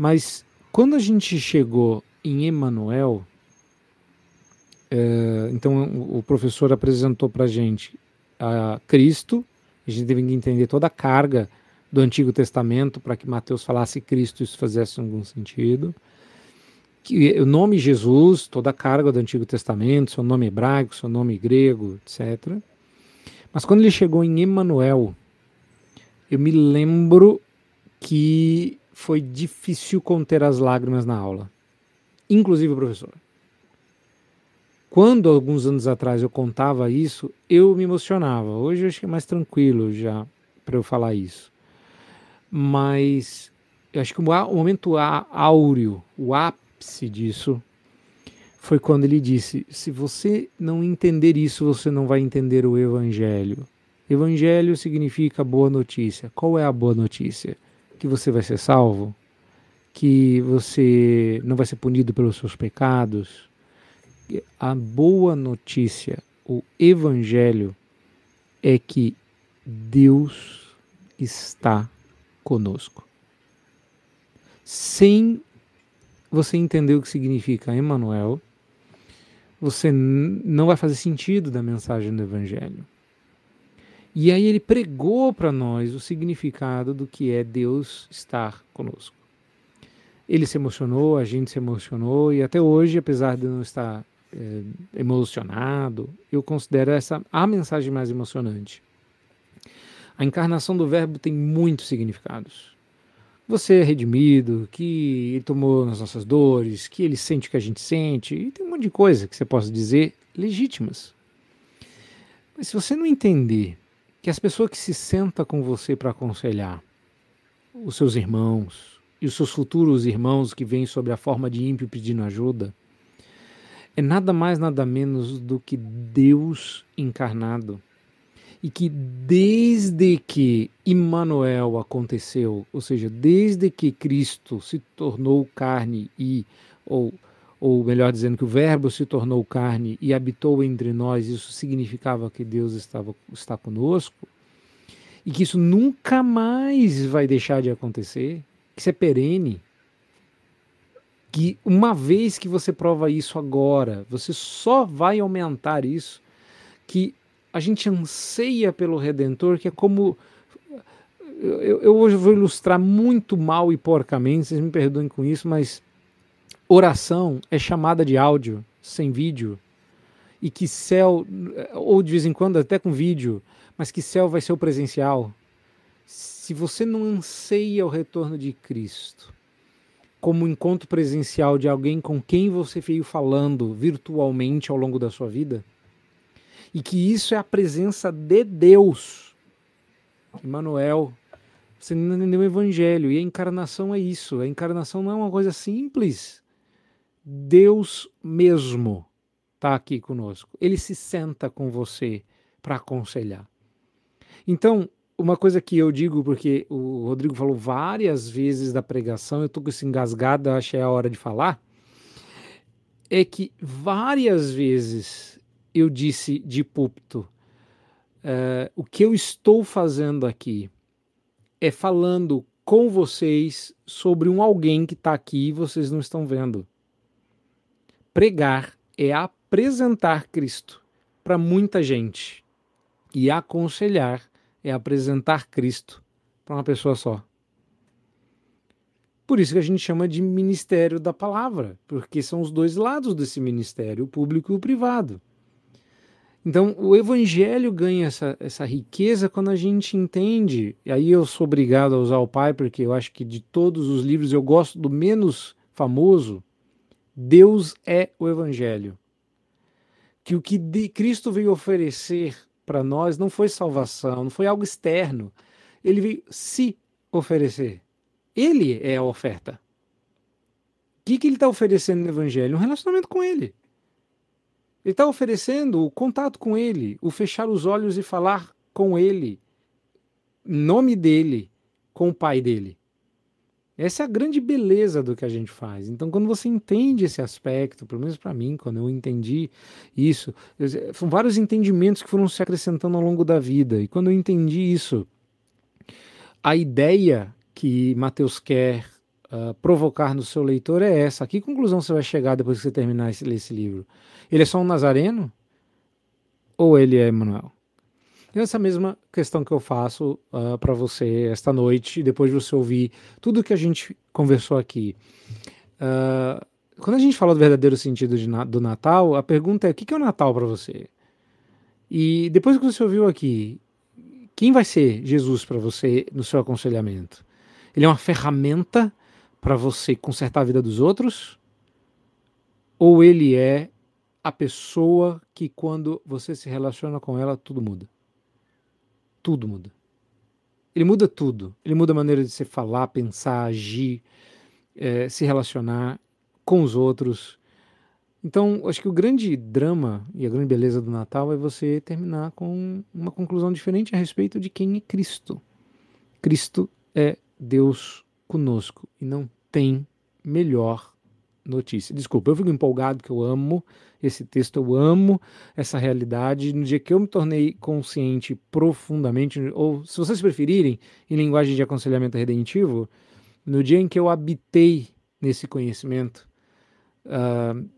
Mas quando a gente chegou em Emanuel, é, então o professor apresentou para a gente a Cristo, a gente teve que entender toda a carga do Antigo Testamento para que Mateus falasse Cristo isso fizesse algum sentido que o nome Jesus, toda a carga do Antigo Testamento, seu nome hebraico, seu nome grego, etc. Mas quando ele chegou em Emanuel, eu me lembro que foi difícil conter as lágrimas na aula, inclusive o professor. Quando alguns anos atrás eu contava isso, eu me emocionava. Hoje eu acho que é mais tranquilo já para eu falar isso. Mas eu acho que o momento áureo, o ápice disso foi quando ele disse: se você não entender isso, você não vai entender o Evangelho. Evangelho significa boa notícia. Qual é a boa notícia? Que você vai ser salvo? Que você não vai ser punido pelos seus pecados? A boa notícia, o Evangelho, é que Deus está conosco. Sem você entender o que significa Emmanuel, você não vai fazer sentido da mensagem do Evangelho. E aí ele pregou para nós o significado do que é Deus estar conosco. Ele se emocionou, a gente se emocionou, e até hoje, apesar de não estar é, emocionado, eu considero essa a mensagem mais emocionante. A encarnação do Verbo tem muitos significados você é redimido, que ele tomou as nossas dores, que ele sente o que a gente sente, e tem um monte de coisa que você possa dizer legítimas. Mas se você não entender que as pessoas que se sentam com você para aconselhar, os seus irmãos e os seus futuros irmãos que vêm sob a forma de ímpio pedindo ajuda, é nada mais, nada menos do que Deus encarnado. E que desde que Emmanuel aconteceu, ou seja, desde que Cristo se tornou carne e, ou, ou melhor dizendo, que o Verbo se tornou carne e habitou entre nós, isso significava que Deus estava, está conosco, e que isso nunca mais vai deixar de acontecer, que isso é perene, que uma vez que você prova isso agora, você só vai aumentar isso, que a gente anseia pelo Redentor, que é como. Eu, eu hoje vou ilustrar muito mal e porcamente, vocês me perdoem com isso, mas oração é chamada de áudio, sem vídeo, e que céu, ou de vez em quando até com vídeo, mas que céu vai ser o presencial. Se você não anseia o retorno de Cristo, como encontro presencial de alguém com quem você veio falando virtualmente ao longo da sua vida, e que isso é a presença de Deus. Emmanuel, você não entendeu o evangelho, e a encarnação é isso. A encarnação não é uma coisa simples. Deus mesmo está aqui conosco. Ele se senta com você para aconselhar. Então, uma coisa que eu digo, porque o Rodrigo falou várias vezes da pregação, eu estou com isso engasgado, acho que é a hora de falar, é que várias vezes eu disse de púlpito, uh, o que eu estou fazendo aqui é falando com vocês sobre um alguém que está aqui e vocês não estão vendo. Pregar é apresentar Cristo para muita gente e aconselhar é apresentar Cristo para uma pessoa só. Por isso que a gente chama de ministério da palavra, porque são os dois lados desse ministério, o público e o privado. Então, o evangelho ganha essa, essa riqueza quando a gente entende. E aí eu sou obrigado a usar o Pai, porque eu acho que de todos os livros eu gosto do menos famoso. Deus é o evangelho. Que o que Cristo veio oferecer para nós não foi salvação, não foi algo externo. Ele veio se oferecer. Ele é a oferta. O que, que ele está oferecendo no Evangelho? Um relacionamento com ele. Ele está oferecendo o contato com ele, o fechar os olhos e falar com ele, em nome dele, com o pai dele. Essa é a grande beleza do que a gente faz. Então, quando você entende esse aspecto, pelo menos para mim, quando eu entendi isso, são vários entendimentos que foram se acrescentando ao longo da vida. E quando eu entendi isso, a ideia que Mateus quer uh, provocar no seu leitor é essa. A que conclusão você vai chegar depois que você terminar ler esse livro? Ele é só um nazareno? Ou ele é Emanuel? Essa mesma questão que eu faço uh, ah, para você esta noite, depois de você ouvir tudo que a gente conversou aqui. Uh, quando a gente fala do verdadeiro sentido de, do Natal, a pergunta é: o que é o Natal para você? E depois que você ouviu aqui, quem vai ser Jesus para você no seu aconselhamento? Ele é uma ferramenta para você consertar a vida dos outros? Ou ele é a pessoa que, quando você se relaciona com ela, tudo muda? Tudo muda. Ele muda tudo. Ele muda a maneira de se falar, pensar, agir, é, se relacionar com os outros. Então, acho que o grande drama e a grande beleza do Natal é você terminar com uma conclusão diferente a respeito de quem é Cristo. Cristo é Deus conosco e não tem melhor notícia. Desculpa, eu fico empolgado que eu amo esse texto, eu amo essa realidade. No dia que eu me tornei consciente profundamente, ou se vocês preferirem, em linguagem de aconselhamento redentivo, no dia em que eu habitei nesse conhecimento, uh,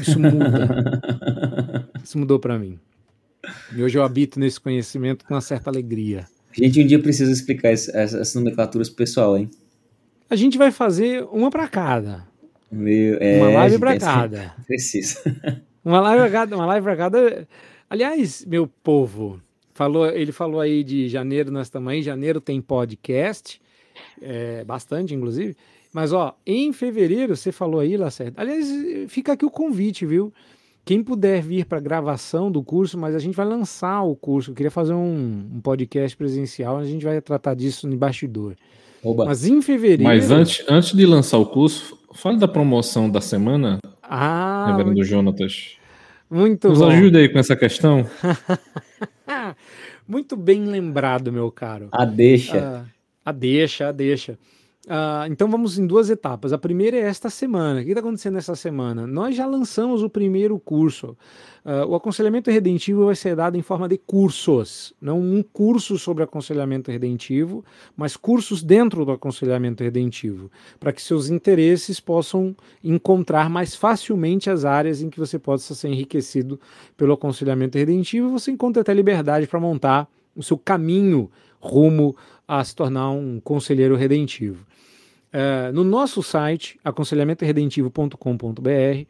isso muda. isso mudou para mim. E hoje eu habito nesse conhecimento com uma certa alegria. A gente um dia precisa explicar essas nomenclaturas pro pessoal, hein? A gente vai fazer uma para cada. Meu, é, uma live para cada. Precisa. Uma live para cada, uma cada. Aliás, meu povo, falou, ele falou aí de janeiro, nós estamos aí, janeiro tem podcast, é, bastante inclusive. Mas ó, em fevereiro você falou aí, Lacerda. Aliás, fica aqui o convite, viu? quem puder vir para a gravação do curso, mas a gente vai lançar o curso. Eu queria fazer um, um podcast presencial, a gente vai tratar disso no bastidor. Oba. Mas em fevereiro. Mas antes, antes de lançar o curso, fale da promoção da semana, ah, Reverendo muito... Jonatas. Muito Nos bom. ajude aí com essa questão. muito bem lembrado, meu caro. A deixa. Ah, a deixa, a deixa. Uh, então vamos em duas etapas. A primeira é esta semana. O que está acontecendo essa semana? Nós já lançamos o primeiro curso. Uh, o aconselhamento redentivo vai ser dado em forma de cursos, não um curso sobre aconselhamento redentivo, mas cursos dentro do aconselhamento redentivo, para que seus interesses possam encontrar mais facilmente as áreas em que você possa ser enriquecido pelo aconselhamento redentivo. Você encontra até liberdade para montar o seu caminho rumo a se tornar um conselheiro redentivo. Uh, no nosso site, aconselhamentoredentivo.com.br,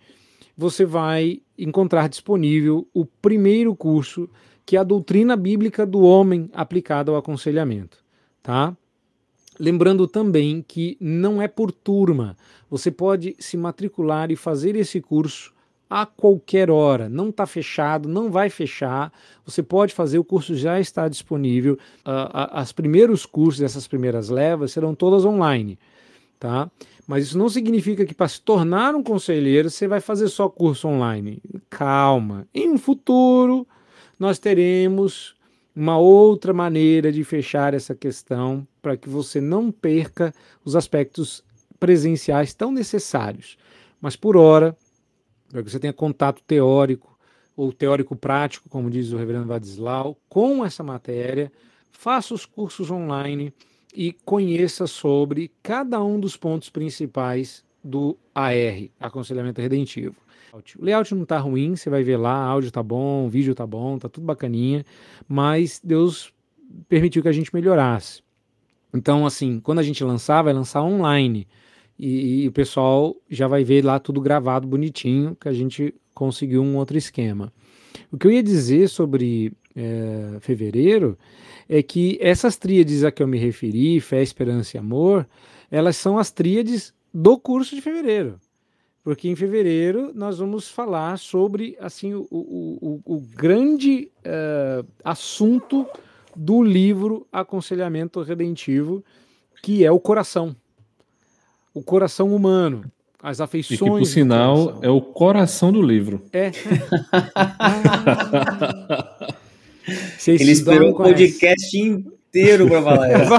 você vai encontrar disponível o primeiro curso, que é a doutrina bíblica do homem aplicada ao aconselhamento, tá? Lembrando também que não é por turma. Você pode se matricular e fazer esse curso a qualquer hora. Não está fechado, não vai fechar. Você pode fazer, o curso já está disponível. Uh, as primeiros cursos dessas primeiras levas serão todas online tá? Mas isso não significa que para se tornar um conselheiro você vai fazer só curso online. Calma. Em um futuro nós teremos uma outra maneira de fechar essa questão para que você não perca os aspectos presenciais tão necessários. Mas por hora, para que você tenha contato teórico ou teórico prático, como diz o reverendo Vadislau, com essa matéria, faça os cursos online e conheça sobre cada um dos pontos principais do AR, Aconselhamento Redentivo. O layout não está ruim, você vai ver lá, áudio tá bom, vídeo tá bom, tá tudo bacaninha, mas Deus permitiu que a gente melhorasse. Então, assim, quando a gente lançar, vai lançar online. E, e, o pessoal já vai ver lá tudo gravado bonitinho, que a gente conseguiu um outro esquema. O que eu ia dizer sobre é, fevereiro é que essas tríades a que eu me referi, fé, esperança e amor, elas são as tríades do curso de fevereiro. Porque em fevereiro nós vamos falar sobre assim o, o, o, o grande uh, assunto do livro Aconselhamento Redentivo, que é o coração. O coração humano as afeições. E que, por sinal, é o coração do livro. É. Ele esperou o podcast inteiro para falar isso.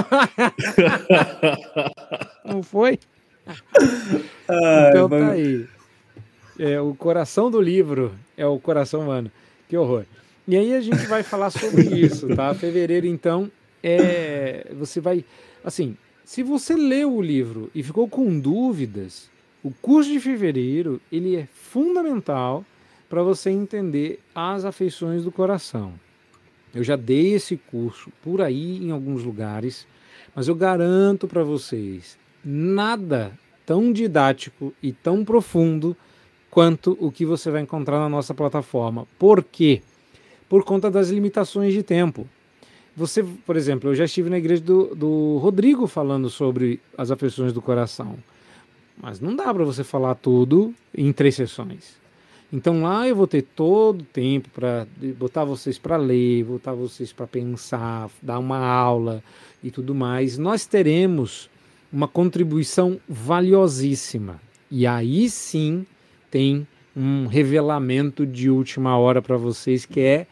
Não foi? Ai, então tá aí. É, o coração do livro é o coração humano. Que horror. E aí a gente vai falar sobre isso, tá? Fevereiro, então, é, você vai. Assim, se você leu o livro e ficou com dúvidas, o curso de fevereiro ele é fundamental para você entender as afeições do coração. Eu já dei esse curso por aí em alguns lugares, mas eu garanto para vocês, nada tão didático e tão profundo quanto o que você vai encontrar na nossa plataforma. Por quê? Por conta das limitações de tempo. Você, por exemplo, eu já estive na igreja do, do Rodrigo falando sobre as afeições do coração, mas não dá para você falar tudo em três sessões. Então lá eu vou ter todo o tempo para botar vocês para ler, botar vocês para pensar, dar uma aula e tudo mais. Nós teremos uma contribuição valiosíssima. E aí sim tem um revelamento de última hora para vocês que é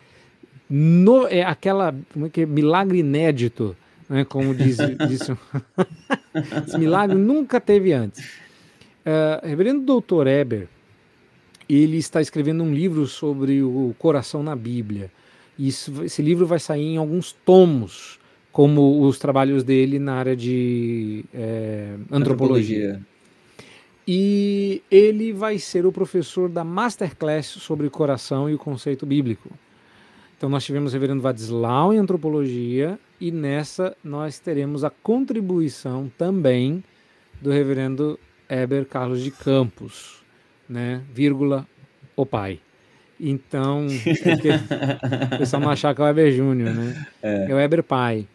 no, é aquela como é que é? milagre inédito, né? Como diz, disse, esse milagre nunca teve antes. Uh, Reverendo Dr. Eber ele está escrevendo um livro sobre o coração na Bíblia. Isso, esse livro vai sair em alguns tomos, como os trabalhos dele na área de é, antropologia. antropologia. E ele vai ser o professor da Masterclass sobre coração e o conceito bíblico. Então nós tivemos o reverendo Vadislau em antropologia e nessa nós teremos a contribuição também do reverendo Eber Carlos de Campos né? Vírgula, o pai. Então, o pessoal não achar que é o Weber Júnior, né? É. é o Weber pai.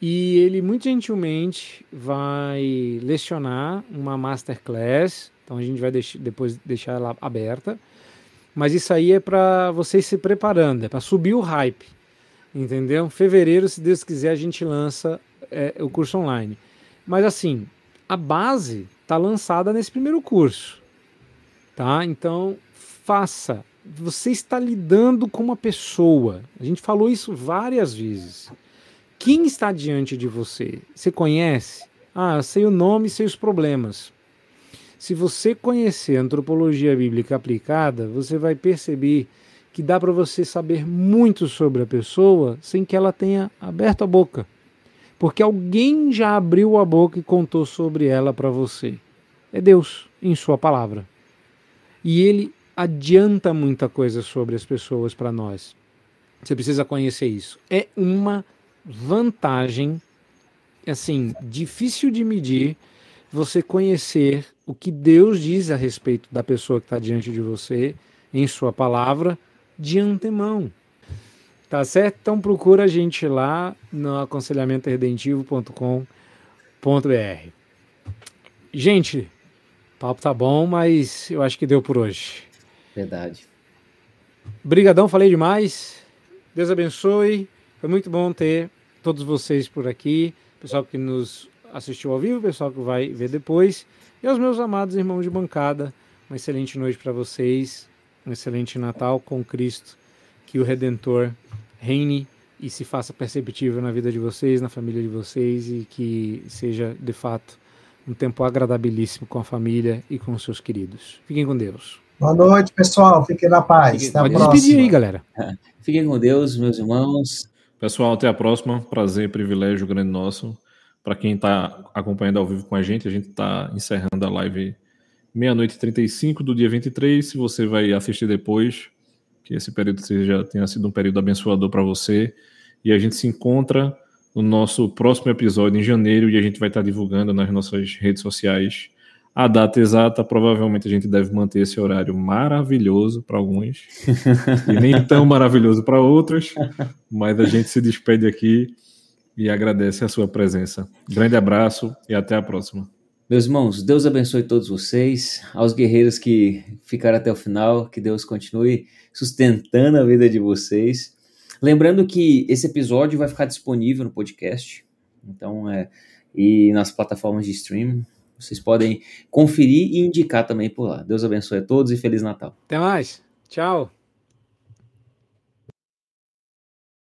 E ele muito gentilmente vai lecionar uma masterclass, então a gente vai deix depois deixar ela aberta. Mas isso aí é para vocês se preparando, é para subir o hype. Entendeu? Fevereiro, se Deus quiser, a gente lança é, o curso online. Mas assim, a base está lançada nesse primeiro curso. Tá? Então, faça. Você está lidando com uma pessoa. A gente falou isso várias vezes. Quem está diante de você? Você conhece? Ah, sei o nome, sei os problemas. Se você conhecer a antropologia bíblica aplicada, você vai perceber que dá para você saber muito sobre a pessoa sem que ela tenha aberto a boca. Porque alguém já abriu a boca e contou sobre ela para você. É Deus, em Sua palavra. E Ele adianta muita coisa sobre as pessoas para nós. Você precisa conhecer isso. É uma vantagem, assim, difícil de medir, você conhecer o que Deus diz a respeito da pessoa que está diante de você, em Sua palavra, de antemão. Tá certo? Então procura a gente lá no aconselhamentoredentivo.com.br. Gente, o papo tá bom, mas eu acho que deu por hoje. Verdade. Brigadão, falei demais. Deus abençoe. Foi muito bom ter todos vocês por aqui, pessoal que nos assistiu ao vivo, pessoal que vai ver depois. E aos meus amados irmãos de bancada, uma excelente noite para vocês, um excelente Natal com Cristo, que o Redentor reine e se faça perceptível na vida de vocês, na família de vocês e que seja de fato um tempo agradabilíssimo com a família e com os seus queridos. Fiquem com Deus. Boa noite, pessoal. Fiquem na paz. Fiquem, até a próxima. despedir aí, galera. Fiquem com Deus, meus irmãos. Pessoal, até a próxima. Prazer, privilégio grande nosso para quem está acompanhando ao vivo com a gente, a gente está encerrando a live meia-noite e 35 do dia 23. Se você vai assistir depois, que esse período seja, tenha sido um período abençoador para você. E a gente se encontra no nosso próximo episódio em janeiro e a gente vai estar divulgando nas nossas redes sociais a data exata. Provavelmente a gente deve manter esse horário maravilhoso para alguns e nem tão maravilhoso para outros, mas a gente se despede aqui e agradece a sua presença. Grande abraço e até a próxima. Meus irmãos, Deus abençoe todos vocês, aos guerreiros que ficaram até o final, que Deus continue sustentando a vida de vocês. Lembrando que esse episódio vai ficar disponível no podcast, então é e nas plataformas de streaming. Vocês podem conferir e indicar também por lá. Deus abençoe a todos e feliz Natal. Até mais. Tchau.